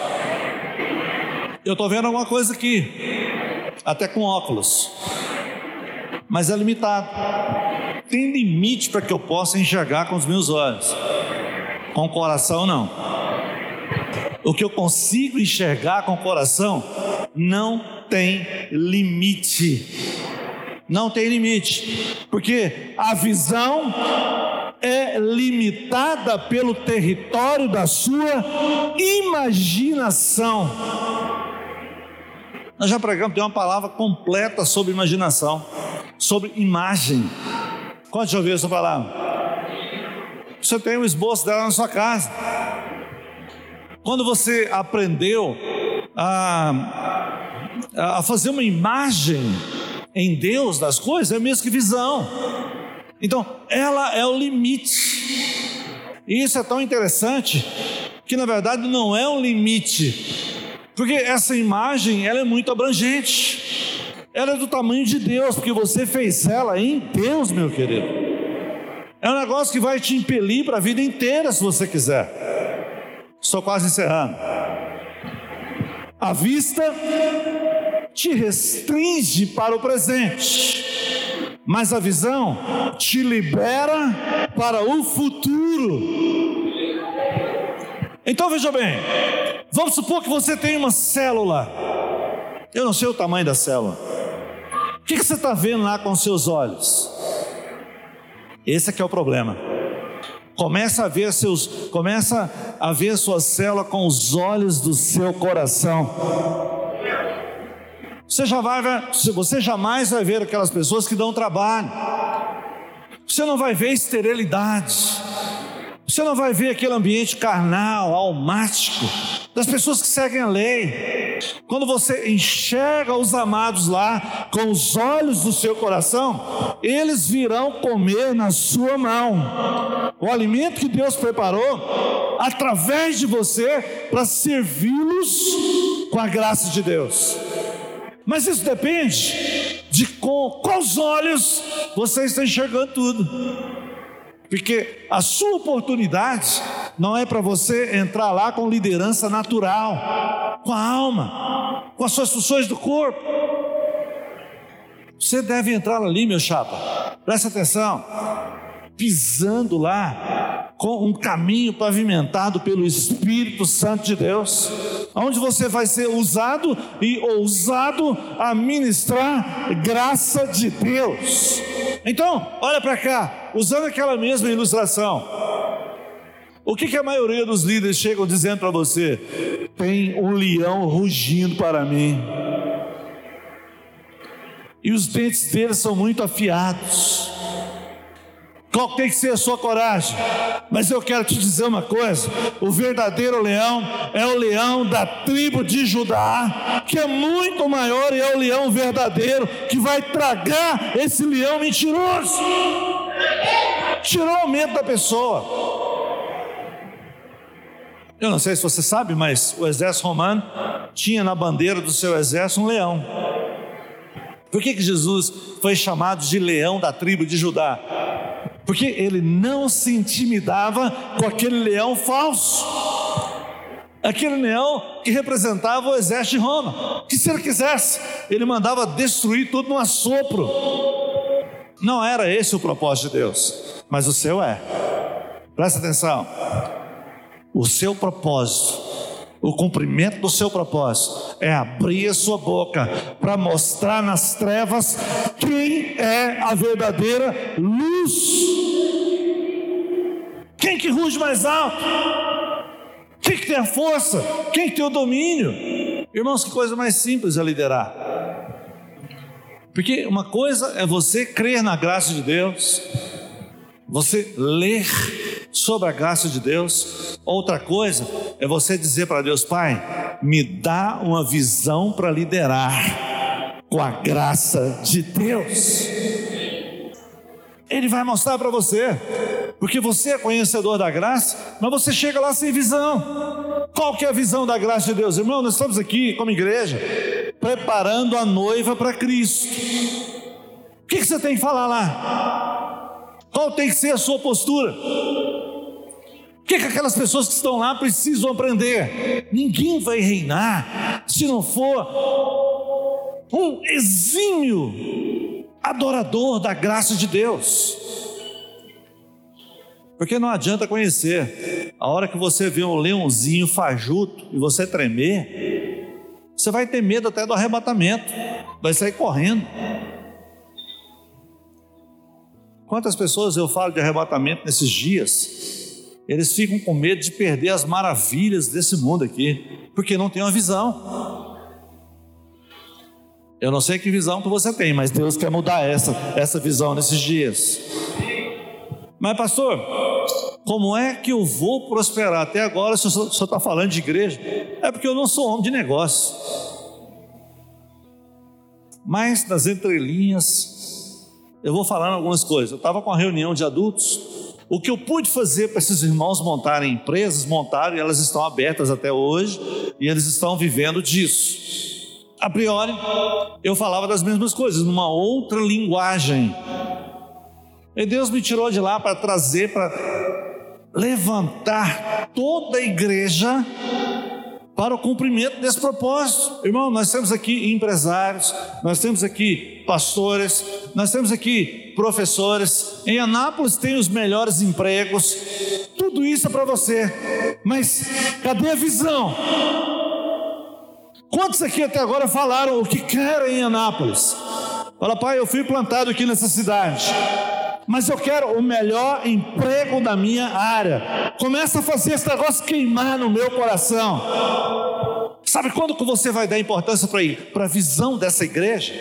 eu estou vendo alguma coisa aqui, até com óculos mas é limitado. Tem limite para que eu possa enxergar com os meus olhos, com o coração não. O que eu consigo enxergar com o coração não tem limite. Não tem limite, porque a visão é limitada pelo território da sua imaginação. Nós já pregamos, tem uma palavra completa sobre imaginação sobre imagem. Quando já ouviu essa palavra? Você tem um esboço dela na sua casa. Quando você aprendeu a, a fazer uma imagem em Deus das coisas, é mesmo que visão. Então, ela é o limite. E isso é tão interessante que na verdade não é um limite, porque essa imagem ela é muito abrangente. Ela é do tamanho de Deus, porque você fez ela em Deus, meu querido. É um negócio que vai te impelir para a vida inteira, se você quiser. Estou quase encerrando. A vista te restringe para o presente, mas a visão te libera para o futuro. Então veja bem, vamos supor que você tem uma célula. Eu não sei o tamanho da célula. O que, que você está vendo lá com seus olhos? Esse é que é o problema. Começa a ver seus, começa a ver sua célula com os olhos do seu coração. Você, já vai, você jamais vai ver aquelas pessoas que dão trabalho. Você não vai ver esterilidade. Você não vai ver aquele ambiente carnal, almático, das pessoas que seguem a lei. Quando você enxerga os amados lá com os olhos do seu coração, eles virão comer na sua mão. O alimento que Deus preparou através de você para servi-los com a graça de Deus. Mas isso depende de com quais olhos você está enxergando tudo. Porque a sua oportunidade não é para você entrar lá com liderança natural, com a alma, com as suas funções do corpo. Você deve entrar ali, meu chapa. Presta atenção. Pisando lá com um caminho pavimentado pelo Espírito Santo de Deus, onde você vai ser usado e ousado a ministrar graça de Deus. Então, olha para cá, usando aquela mesma ilustração. O que, que a maioria dos líderes chegam dizendo para você? Tem um leão rugindo para mim. E os dentes deles são muito afiados. Qual tem que ser a sua coragem? Mas eu quero te dizer uma coisa: o verdadeiro leão é o leão da tribo de Judá, que é muito maior e é o leão verdadeiro que vai tragar esse leão mentiroso. Tirou o medo da pessoa. Eu não sei se você sabe, mas o exército romano tinha na bandeira do seu exército um leão. Por que, que Jesus foi chamado de leão da tribo de Judá? porque ele não se intimidava com aquele leão falso. Aquele leão que representava o exército de Roma, que se ele quisesse, ele mandava destruir tudo no assopro. Não era esse o propósito de Deus, mas o seu é. Presta atenção. O seu propósito o cumprimento do seu propósito é abrir a sua boca para mostrar nas trevas quem é a verdadeira luz. Quem que ruge mais alto? Quem que tem a força? Quem que tem o domínio? Irmãos, que coisa mais simples é liderar. Porque uma coisa é você crer na graça de Deus, você ler sobre a graça de Deus. Outra coisa é você dizer para Deus, Pai, me dá uma visão para liderar com a graça de Deus. Ele vai mostrar para você, porque você é conhecedor da graça, mas você chega lá sem visão. Qual que é a visão da graça de Deus? Irmão, nós estamos aqui como igreja, preparando a noiva para Cristo. O que, que você tem que falar lá? Qual tem que ser a sua postura? O que, que aquelas pessoas que estão lá precisam aprender? Ninguém vai reinar se não for um exímio adorador da graça de Deus. Porque não adianta conhecer. A hora que você vê um leãozinho fajuto e você tremer, você vai ter medo até do arrebatamento, vai sair correndo. Quantas pessoas eu falo de arrebatamento nesses dias? Eles ficam com medo de perder as maravilhas desse mundo aqui, porque não tem uma visão. Eu não sei que visão que você tem, mas Deus quer mudar essa, essa visão nesses dias. Mas, pastor, como é que eu vou prosperar? Até agora, se o senhor está falando de igreja, é porque eu não sou homem de negócio. Mas nas entrelinhas, eu vou falando algumas coisas. Eu estava com uma reunião de adultos o que eu pude fazer para esses irmãos montarem empresas, montaram e elas estão abertas até hoje e eles estão vivendo disso. A priori, eu falava das mesmas coisas, numa outra linguagem. E Deus me tirou de lá para trazer, para levantar toda a igreja para o cumprimento desse propósito. Irmão, nós temos aqui empresários, nós temos aqui pastores, nós temos aqui professores. Em Anápolis tem os melhores empregos. Tudo isso é para você. Mas cadê a visão? Quantos aqui até agora falaram o que querem em Anápolis? Fala, pai, eu fui plantado aqui nessa cidade. Mas eu quero o melhor emprego da minha área. Começa a fazer esse negócio queimar no meu coração. Sabe quando que você vai dar importância para a visão dessa igreja?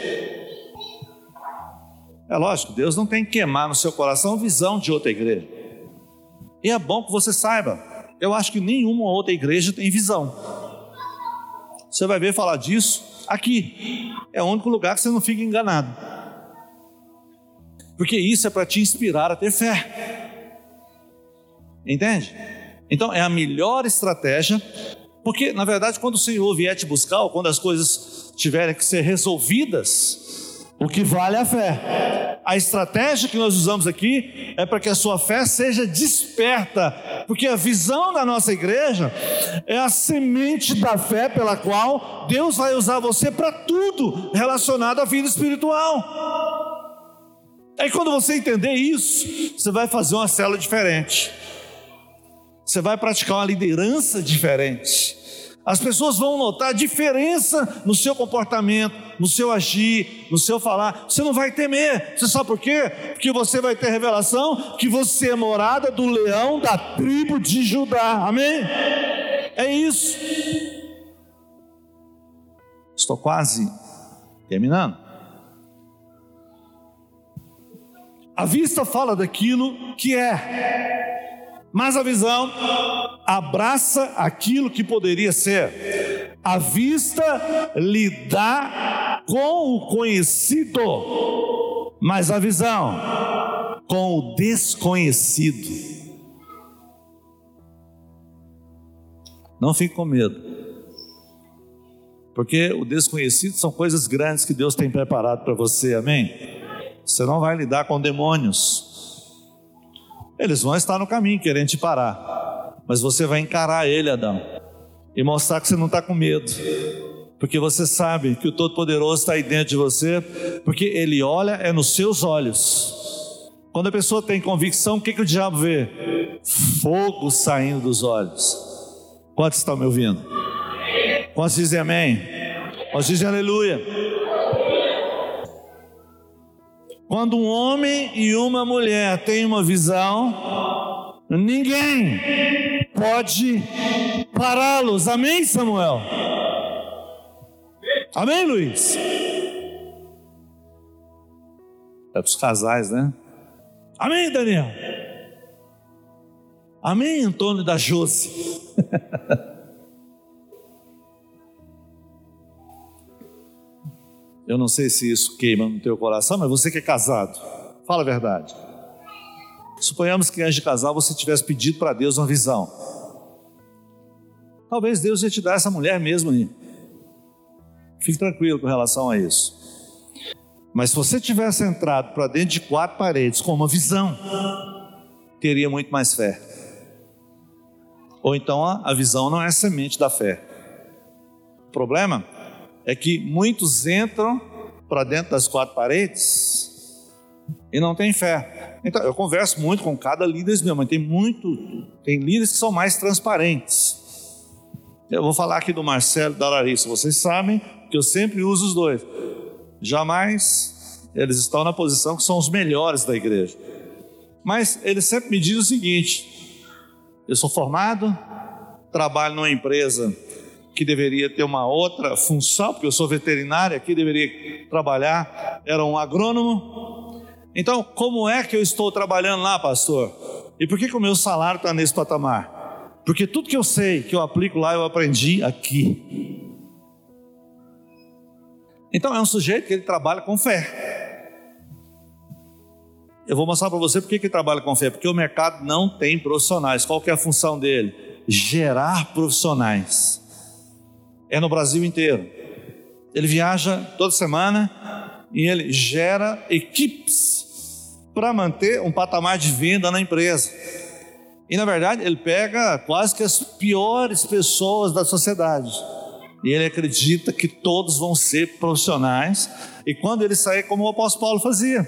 É lógico, Deus não tem que queimar no seu coração a visão de outra igreja. E é bom que você saiba. Eu acho que nenhuma outra igreja tem visão. Você vai ver falar disso aqui. É o único lugar que você não fica enganado porque isso é para te inspirar a ter fé. Entende? Então é a melhor estratégia, porque na verdade, quando o Senhor vier te buscar, ou quando as coisas tiverem que ser resolvidas, o que vale é a fé. A estratégia que nós usamos aqui é para que a sua fé seja desperta, porque a visão da nossa igreja é a semente da fé pela qual Deus vai usar você para tudo relacionado à vida espiritual. Aí quando você entender isso, você vai fazer uma célula diferente. Você vai praticar uma liderança diferente. As pessoas vão notar a diferença no seu comportamento, no seu agir, no seu falar. Você não vai temer. Você sabe por quê? Porque você vai ter revelação que você é morada do leão da tribo de Judá. Amém? É isso. Estou quase terminando. A vista fala daquilo que é, mas a visão abraça aquilo que poderia ser. A vista lida com o conhecido, mas a visão com o desconhecido. Não fique com medo, porque o desconhecido são coisas grandes que Deus tem preparado para você, amém? Você não vai lidar com demônios. Eles vão estar no caminho querendo te parar. Mas você vai encarar ele, Adão. E mostrar que você não está com medo. Porque você sabe que o Todo-Poderoso está aí dentro de você. Porque ele olha é nos seus olhos. Quando a pessoa tem convicção, o que, que o diabo vê? Fogo saindo dos olhos. Quantos estão me ouvindo? Quantos dizem amém? Quantos dizem aleluia? Quando um homem e uma mulher têm uma visão, ninguém pode pará-los. Amém, Samuel? Amém, Luiz? É para os casais, né? Amém, Daniel? Amém, Antônio da Josi? Eu não sei se isso queima no teu coração, mas você que é casado, fala a verdade. Suponhamos que antes de casar você tivesse pedido para Deus uma visão. Talvez Deus ia te dar essa mulher mesmo aí. Fique tranquilo com relação a isso. Mas se você tivesse entrado para dentro de quatro paredes com uma visão, teria muito mais fé. Ou então a visão não é a semente da fé. O problema é que muitos entram para dentro das quatro paredes e não têm fé. Então, eu converso muito com cada líder meu, mas tem muito, tem líderes que são mais transparentes. Eu vou falar aqui do Marcelo e da Larissa. Vocês sabem que eu sempre uso os dois. Jamais eles estão na posição que são os melhores da igreja. Mas eles sempre me dizem o seguinte: eu sou formado, trabalho numa empresa que deveria ter uma outra função, porque eu sou veterinário, aqui deveria trabalhar, era um agrônomo. Então, como é que eu estou trabalhando lá, pastor? E por que, que o meu salário está nesse patamar? Porque tudo que eu sei, que eu aplico lá, eu aprendi aqui. Então, é um sujeito que ele trabalha com fé. Eu vou mostrar para você por que ele trabalha com fé. Porque o mercado não tem profissionais. Qual que é a função dele? Gerar profissionais é no Brasil inteiro. Ele viaja toda semana e ele gera equipes para manter um patamar de venda na empresa. E na verdade, ele pega quase que as piores pessoas da sociedade. E ele acredita que todos vão ser profissionais. E quando ele sair, como o apóstolo Paulo fazia,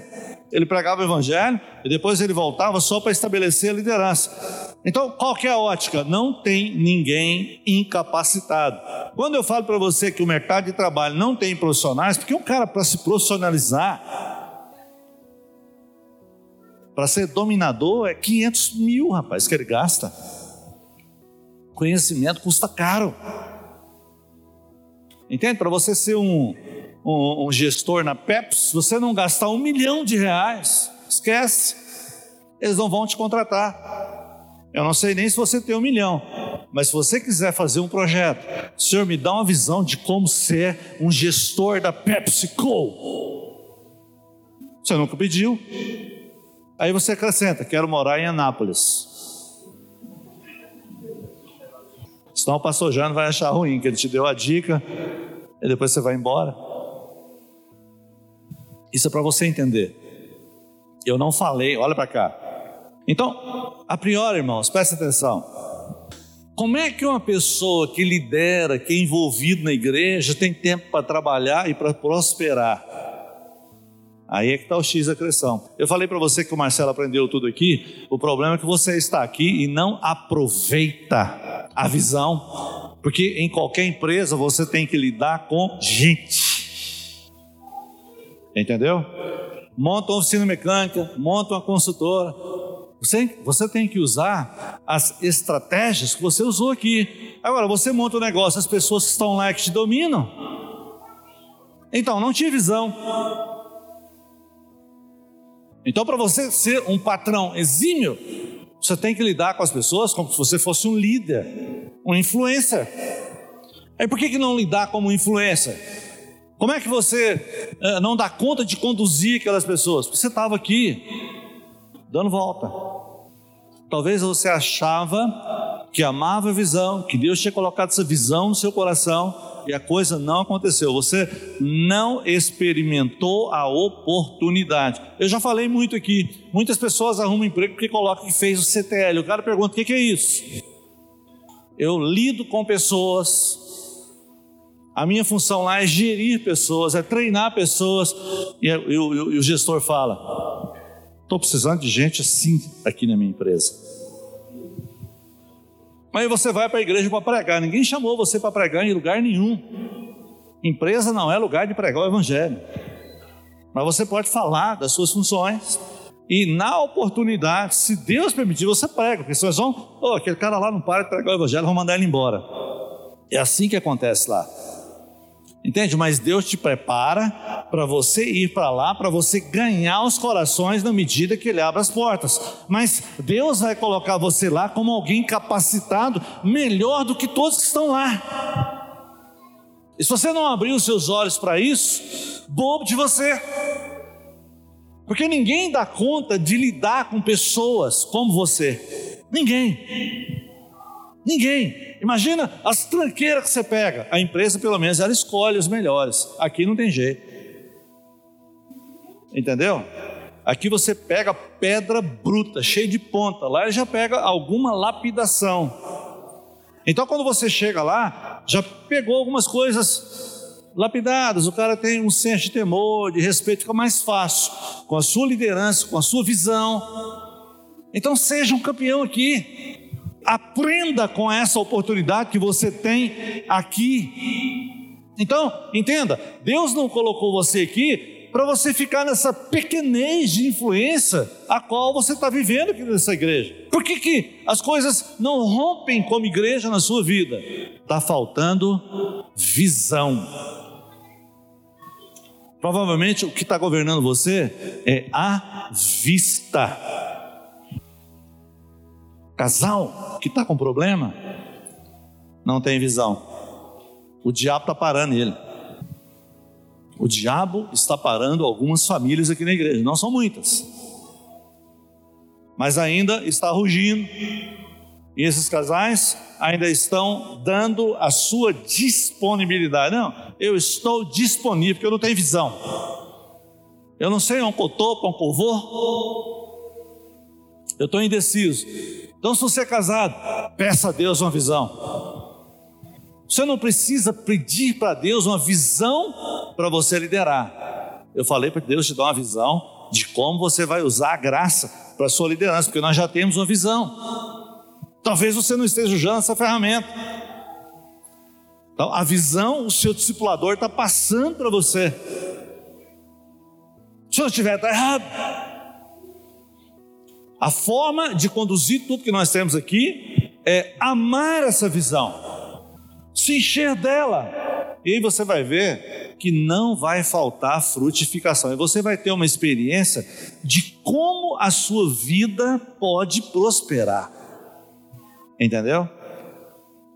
ele pregava o evangelho e depois ele voltava só para estabelecer a liderança. Então, qual é a ótica? Não tem ninguém incapacitado. Quando eu falo para você que o mercado de trabalho não tem profissionais, porque um cara para se profissionalizar, para ser dominador é 500 mil, rapaz, que ele gasta. Conhecimento custa caro. Entende? Para você ser um, um, um, gestor na Pepsi, você não gastar um milhão de reais, esquece. Eles não vão te contratar. Eu não sei nem se você tem um milhão, mas se você quiser fazer um projeto, Senhor, me dá uma visão de como ser um gestor da PepsiCo. Você nunca pediu. Aí você acrescenta: quero morar em Anápolis. Senão o pastor Jano vai achar ruim, que ele te deu a dica e depois você vai embora. Isso é para você entender. Eu não falei, olha para cá. Então, a priori, irmãos, presta atenção. Como é que uma pessoa que lidera, que é envolvido na igreja, tem tempo para trabalhar e para prosperar? Aí é que está o X da criação. Eu falei para você que o Marcelo aprendeu tudo aqui. O problema é que você está aqui e não aproveita a visão, porque em qualquer empresa você tem que lidar com gente. Entendeu? Monta uma oficina mecânica, monta uma consultora. Você, você tem que usar as estratégias que você usou aqui. Agora, você monta um negócio, as pessoas que estão lá que te dominam. Então, não tinha visão. Então, para você ser um patrão exímio, você tem que lidar com as pessoas como se você fosse um líder, um influencer. Aí por que, que não lidar como influencer? Como é que você uh, não dá conta de conduzir aquelas pessoas? Porque você estava aqui, dando volta. Talvez você achava que amava a visão, que Deus tinha colocado essa visão no seu coração, e a coisa não aconteceu. Você não experimentou a oportunidade. Eu já falei muito aqui. Muitas pessoas arrumam emprego porque colocam que fez o CTL. O cara pergunta: o que é isso? Eu lido com pessoas. A minha função lá é gerir pessoas, é treinar pessoas. E, e, e o gestor fala: estou precisando de gente assim aqui na minha empresa. Mas você vai para a igreja para pregar. Ninguém chamou você para pregar em lugar nenhum. Empresa não é lugar de pregar o evangelho. Mas você pode falar das suas funções. E na oportunidade, se Deus permitir, você prega. Porque vocês vão, oh, aquele cara lá não para de pregar o evangelho, vão mandar ele embora. É assim que acontece lá. Entende? Mas Deus te prepara para você ir para lá, para você ganhar os corações na medida que Ele abre as portas. Mas Deus vai colocar você lá como alguém capacitado, melhor do que todos que estão lá. E se você não abrir os seus olhos para isso, bobo de você. Porque ninguém dá conta de lidar com pessoas como você. Ninguém. Ninguém. Imagina as tranqueiras que você pega. A empresa, pelo menos, ela escolhe os melhores. Aqui não tem jeito. Entendeu? Aqui você pega pedra bruta, cheia de ponta. Lá já pega alguma lapidação. Então, quando você chega lá, já pegou algumas coisas lapidadas. O cara tem um senso de temor, de respeito, fica mais fácil com a sua liderança, com a sua visão. Então, seja um campeão aqui. Aprenda com essa oportunidade que você tem aqui. Então, entenda, Deus não colocou você aqui para você ficar nessa pequenez de influência a qual você está vivendo aqui nessa igreja. Por que, que as coisas não rompem como igreja na sua vida? Está faltando visão. Provavelmente o que está governando você é a vista. Casal que está com problema, não tem visão. O diabo está parando ele. O diabo está parando algumas famílias aqui na igreja, não são muitas, mas ainda está rugindo. E esses casais ainda estão dando a sua disponibilidade. Não, eu estou disponível porque eu não tenho visão. Eu não sei eu estou, para onde eu vou. Eu estou indeciso. Então, se você é casado, peça a Deus uma visão. Você não precisa pedir para Deus uma visão para você liderar. Eu falei para Deus te dar uma visão de como você vai usar a graça para a sua liderança, porque nós já temos uma visão. Talvez você não esteja usando essa ferramenta. Então, a visão, o seu discipulador está passando para você. Se eu estiver, está errado. A forma de conduzir tudo que nós temos aqui é amar essa visão, se encher dela. E aí você vai ver que não vai faltar frutificação. E você vai ter uma experiência de como a sua vida pode prosperar. Entendeu?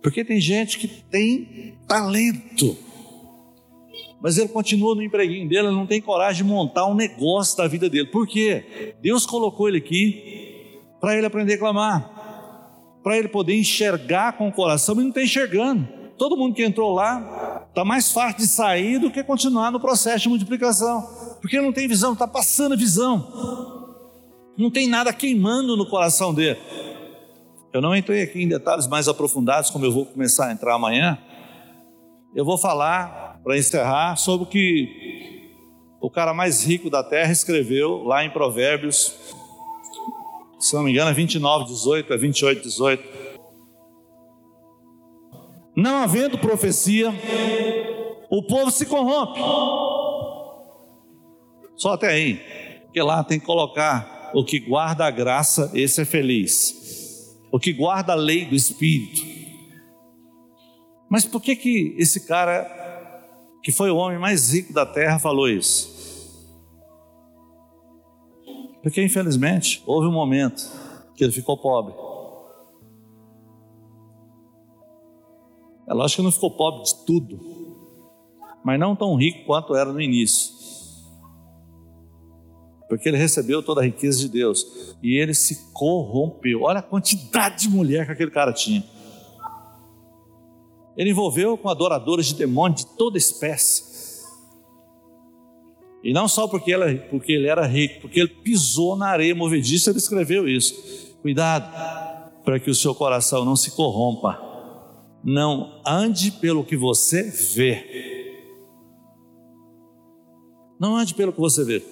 Porque tem gente que tem talento, mas ele continua no empreguinho dele, ele não tem coragem de montar um negócio da vida dele. Por quê? Deus colocou ele aqui para ele aprender a clamar, para ele poder enxergar com o coração, mas não está enxergando. Todo mundo que entrou lá está mais fácil de sair do que continuar no processo de multiplicação, porque ele não tem visão, está passando visão, não tem nada queimando no coração dele. Eu não entrei aqui em detalhes mais aprofundados, como eu vou começar a entrar amanhã. Eu vou falar, para encerrar, sobre o que o cara mais rico da terra escreveu lá em Provérbios, se não me engano, é 29, 18, é 28, 18. Não havendo profecia, o povo se corrompe. Só até aí, porque lá tem que colocar o que guarda a graça, esse é feliz o que guarda a lei do Espírito. Mas por que que esse cara, que foi o homem mais rico da terra, falou isso? Porque infelizmente houve um momento que ele ficou pobre. É lógico que não ficou pobre de tudo, mas não tão rico quanto era no início porque ele recebeu toda a riqueza de Deus e ele se corrompeu. Olha a quantidade de mulher que aquele cara tinha. Ele envolveu com adoradores de demônios de toda espécie. E não só porque, porque ele era rico, porque ele pisou na areia movediça, ele escreveu isso. Cuidado para que o seu coração não se corrompa. Não ande pelo que você vê. Não ande pelo que você vê.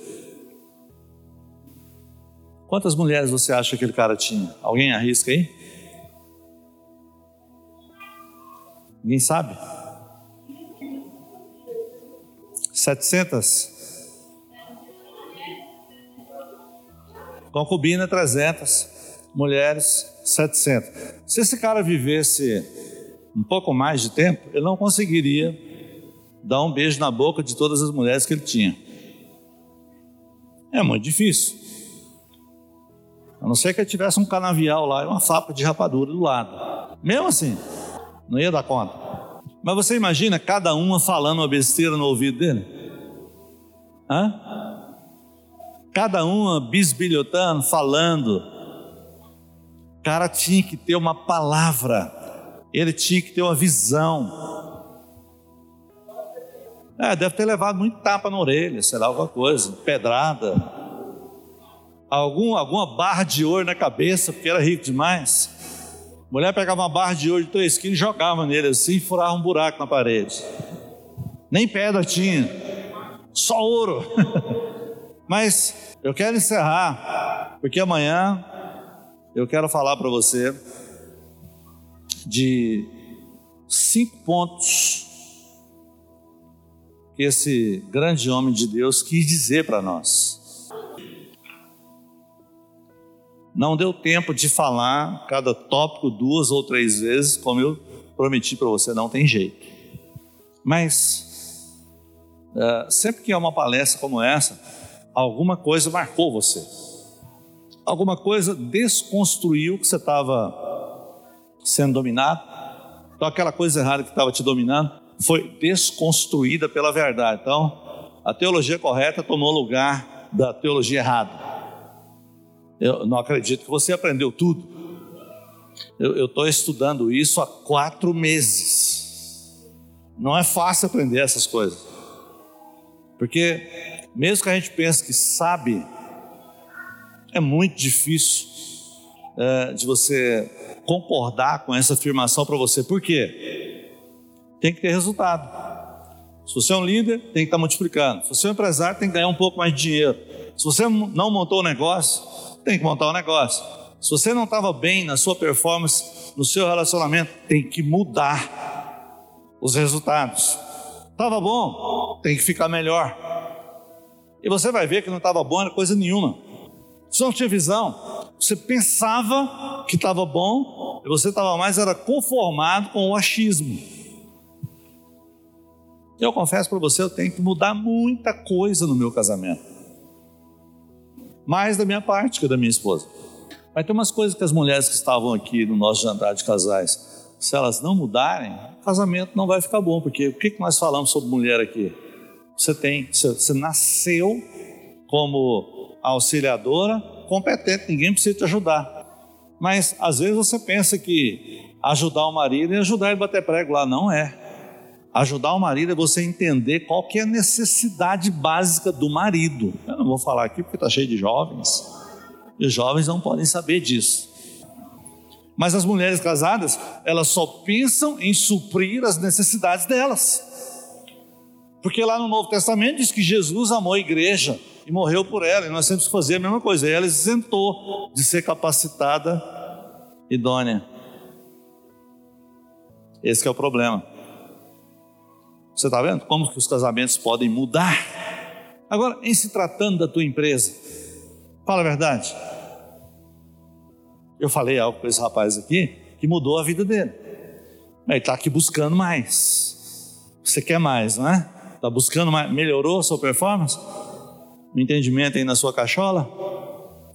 Quantas mulheres você acha que aquele cara tinha? Alguém arrisca aí? Ninguém sabe? 700? Concubina 300, mulheres 700. Se esse cara vivesse um pouco mais de tempo, ele não conseguiria dar um beijo na boca de todas as mulheres que ele tinha. É muito difícil. A não ser que ele tivesse um canavial lá e uma fábrica de rapadura do lado. Mesmo assim, não ia dar conta. Mas você imagina cada uma falando uma besteira no ouvido dele? Hã? Cada uma bisbilhotando, falando. O cara tinha que ter uma palavra, ele tinha que ter uma visão. É, deve ter levado muito tapa na orelha, sei lá, alguma coisa, pedrada algum, alguma barra de ouro na cabeça, porque era rico demais. A mulher pegava uma barra de ouro de três quilos e jogava nele assim e furava um buraco na parede. Nem pedra tinha, só ouro. Mas eu quero encerrar, porque amanhã eu quero falar para você de cinco pontos que esse grande homem de Deus quis dizer para nós. Não deu tempo de falar cada tópico duas ou três vezes, como eu prometi para você, não tem jeito. Mas, uh, sempre que é uma palestra como essa, alguma coisa marcou você. Alguma coisa desconstruiu que você estava sendo dominado. Então, aquela coisa errada que estava te dominando foi desconstruída pela verdade. Então, a teologia correta tomou lugar da teologia errada. Eu não acredito que você aprendeu tudo. Eu estou estudando isso há quatro meses. Não é fácil aprender essas coisas. Porque, mesmo que a gente pense que sabe, é muito difícil é, de você concordar com essa afirmação para você. Por quê? Tem que ter resultado. Se você é um líder, tem que estar tá multiplicando. Se você é um empresário, tem que ganhar um pouco mais de dinheiro. Se você não montou o um negócio, tem que montar um negócio. Se você não estava bem na sua performance, no seu relacionamento, tem que mudar os resultados. Estava bom, tem que ficar melhor. E você vai ver que não estava bom era coisa nenhuma. Você não tinha visão. Você pensava que estava bom, e você estava mais era conformado com o achismo. Eu confesso para você, eu tenho que mudar muita coisa no meu casamento. Mais da minha parte que da minha esposa. Vai ter umas coisas que as mulheres que estavam aqui no nosso jantar de casais, se elas não mudarem, o casamento não vai ficar bom, porque o que nós falamos sobre mulher aqui? Você tem, você, nasceu como auxiliadora, competente, ninguém precisa te ajudar. Mas às vezes você pensa que ajudar o marido é ajudar ele a bater prego lá, não é. Ajudar o marido é você entender qual que é a necessidade básica do marido. Eu não vou falar aqui porque está cheio de jovens. E os jovens não podem saber disso. Mas as mulheres casadas, elas só pensam em suprir as necessidades delas. Porque lá no Novo Testamento diz que Jesus amou a igreja e morreu por ela, e nós temos que fazer a mesma coisa. E ela isentou de ser capacitada idônea. Esse é o problema. Você está vendo como que os casamentos podem mudar? Agora, em se tratando da tua empresa, fala a verdade. Eu falei algo para esse rapaz aqui que mudou a vida dele. Ele está aqui buscando mais. Você quer mais, não é? Está buscando mais. Melhorou a sua performance? O entendimento aí na sua cachola?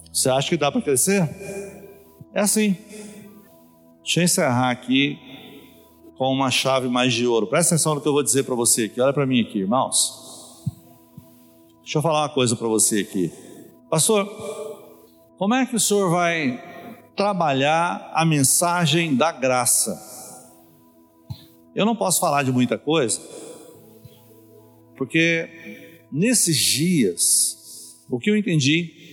Você acha que dá para crescer? É assim. Deixa eu encerrar aqui com uma chave mais de ouro. Presta atenção no que eu vou dizer para você aqui. Olha para mim aqui, irmãos. Deixa eu falar uma coisa para você aqui. Pastor, como é que o senhor vai trabalhar a mensagem da graça? Eu não posso falar de muita coisa, porque nesses dias, o que eu entendi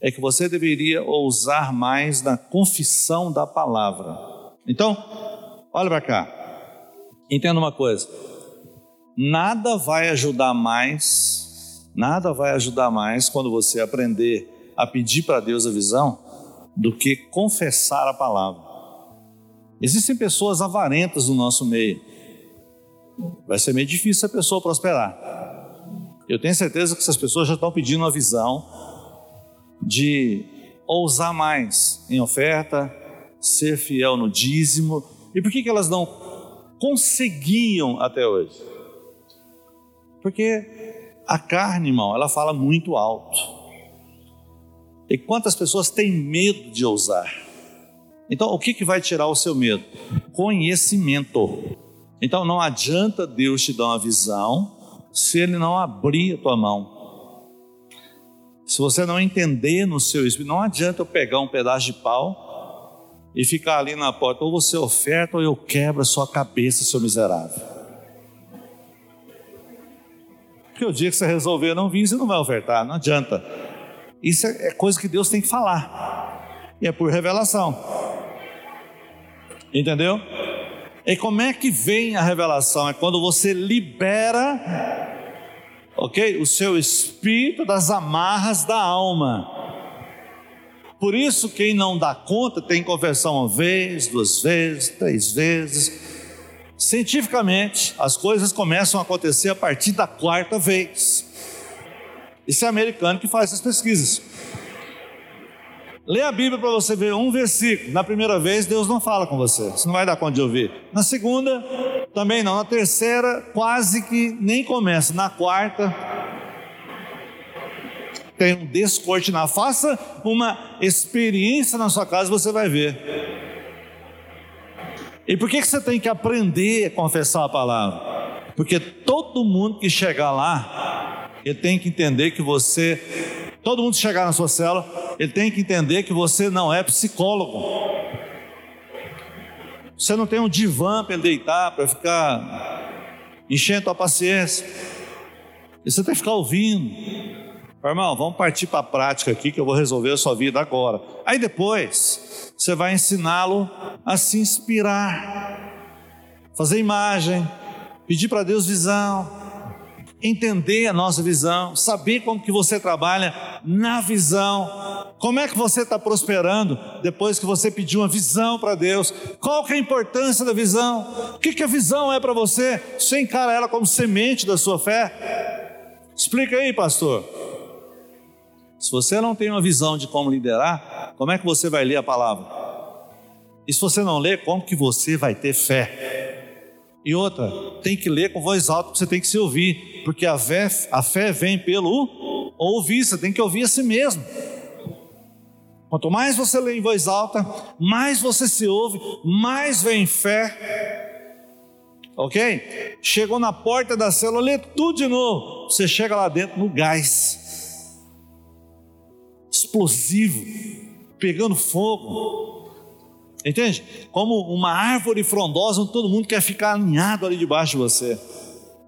é que você deveria ousar mais na confissão da palavra. Então, Olha para cá. Entenda uma coisa. Nada vai ajudar mais, nada vai ajudar mais quando você aprender a pedir para Deus a visão do que confessar a palavra. Existem pessoas avarentas no nosso meio. Vai ser meio difícil a pessoa prosperar. Eu tenho certeza que essas pessoas já estão pedindo uma visão de ousar mais em oferta, ser fiel no dízimo, e por que, que elas não conseguiam até hoje? Porque a carne, irmão, ela fala muito alto. E quantas pessoas têm medo de ousar? Então, o que, que vai tirar o seu medo? Conhecimento. Então, não adianta Deus te dar uma visão se Ele não abrir a tua mão. Se você não entender no seu espírito, não adianta eu pegar um pedaço de pau e ficar ali na porta, ou você oferta ou eu quebro a sua cabeça, seu miserável. Porque o dia que você resolver não vir, você não vai ofertar, não adianta. Isso é, é coisa que Deus tem que falar, e é por revelação. Entendeu? E como é que vem a revelação? É quando você libera, ok? O seu espírito das amarras da alma. Por isso, quem não dá conta tem conversão uma vez, duas vezes, três vezes. Cientificamente, as coisas começam a acontecer a partir da quarta vez. Isso é americano que faz essas pesquisas. Lê a Bíblia para você ver um versículo. Na primeira vez, Deus não fala com você. Você não vai dar conta de ouvir. Na segunda, também não. Na terceira, quase que nem começa. Na quarta, tem um descortinar. Faça uma experiência na sua casa, você vai ver. E por que, que você tem que aprender a confessar a palavra? Porque todo mundo que chegar lá, ele tem que entender que você, todo mundo que chegar na sua cela, ele tem que entender que você não é psicólogo. Você não tem um divã para ele deitar, para ficar enchendo a paciência. Você tem que ficar ouvindo. Irmão, vamos partir para a prática aqui que eu vou resolver a sua vida agora. Aí depois, você vai ensiná-lo a se inspirar, fazer imagem, pedir para Deus visão, entender a nossa visão, saber como que você trabalha na visão, como é que você está prosperando depois que você pediu uma visão para Deus, qual que é a importância da visão, o que, que a visão é para você, você encara ela como semente da sua fé? Explica aí, pastor. Se você não tem uma visão de como liderar, como é que você vai ler a palavra? E se você não ler, como que você vai ter fé? E outra, tem que ler com voz alta, você tem que se ouvir, porque a fé, a fé vem pelo ouvir, você tem que ouvir a si mesmo. Quanto mais você lê em voz alta, mais você se ouve, mais vem fé. Ok? Chegou na porta da célula, lê tudo de novo. Você chega lá dentro no gás, explosivo, pegando fogo. Entende? Como uma árvore frondosa onde todo mundo quer ficar alinhado ali debaixo de você.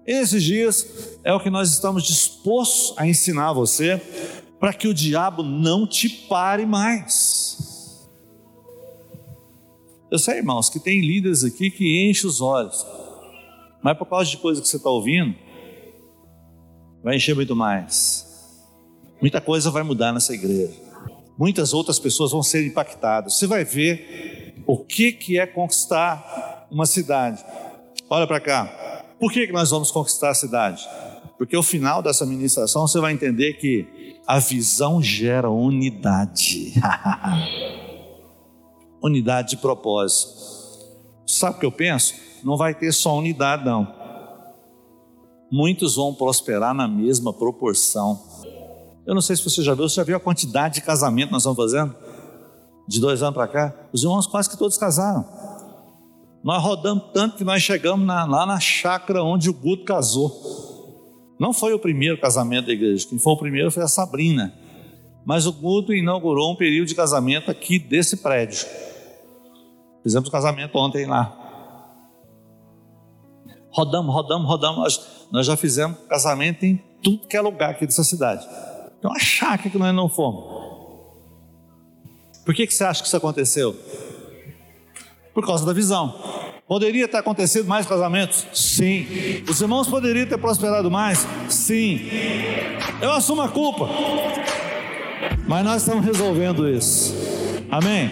Esses dias é o que nós estamos dispostos a ensinar você para que o diabo não te pare mais. Eu sei, irmãos, que tem líderes aqui que enchem os olhos, mas por causa de coisa que você está ouvindo, vai encher muito mais. Muita coisa vai mudar nessa igreja. Muitas outras pessoas vão ser impactadas. Você vai ver o que, que é conquistar uma cidade. Olha para cá. Por que, que nós vamos conquistar a cidade? Porque ao final dessa ministração você vai entender que a visão gera unidade. unidade de propósito. Sabe o que eu penso? Não vai ter só unidade, não. Muitos vão prosperar na mesma proporção. Eu não sei se você já viu, você já viu a quantidade de casamento que nós estamos fazendo? De dois anos para cá? Os irmãos quase que todos casaram. Nós rodamos tanto que nós chegamos na, lá na chácara onde o Guto casou. Não foi o primeiro casamento da igreja, quem foi o primeiro foi a Sabrina. Mas o Guto inaugurou um período de casamento aqui desse prédio. Fizemos casamento ontem lá. Rodamos, rodamos, rodamos. Nós já fizemos casamento em tudo que é lugar aqui dessa cidade. Então, a chácara que nós não fomos. Por que, que você acha que isso aconteceu? Por causa da visão. Poderia ter acontecido mais casamentos? Sim. Os irmãos poderiam ter prosperado mais? Sim. Eu assumo a culpa. Mas nós estamos resolvendo isso. Amém?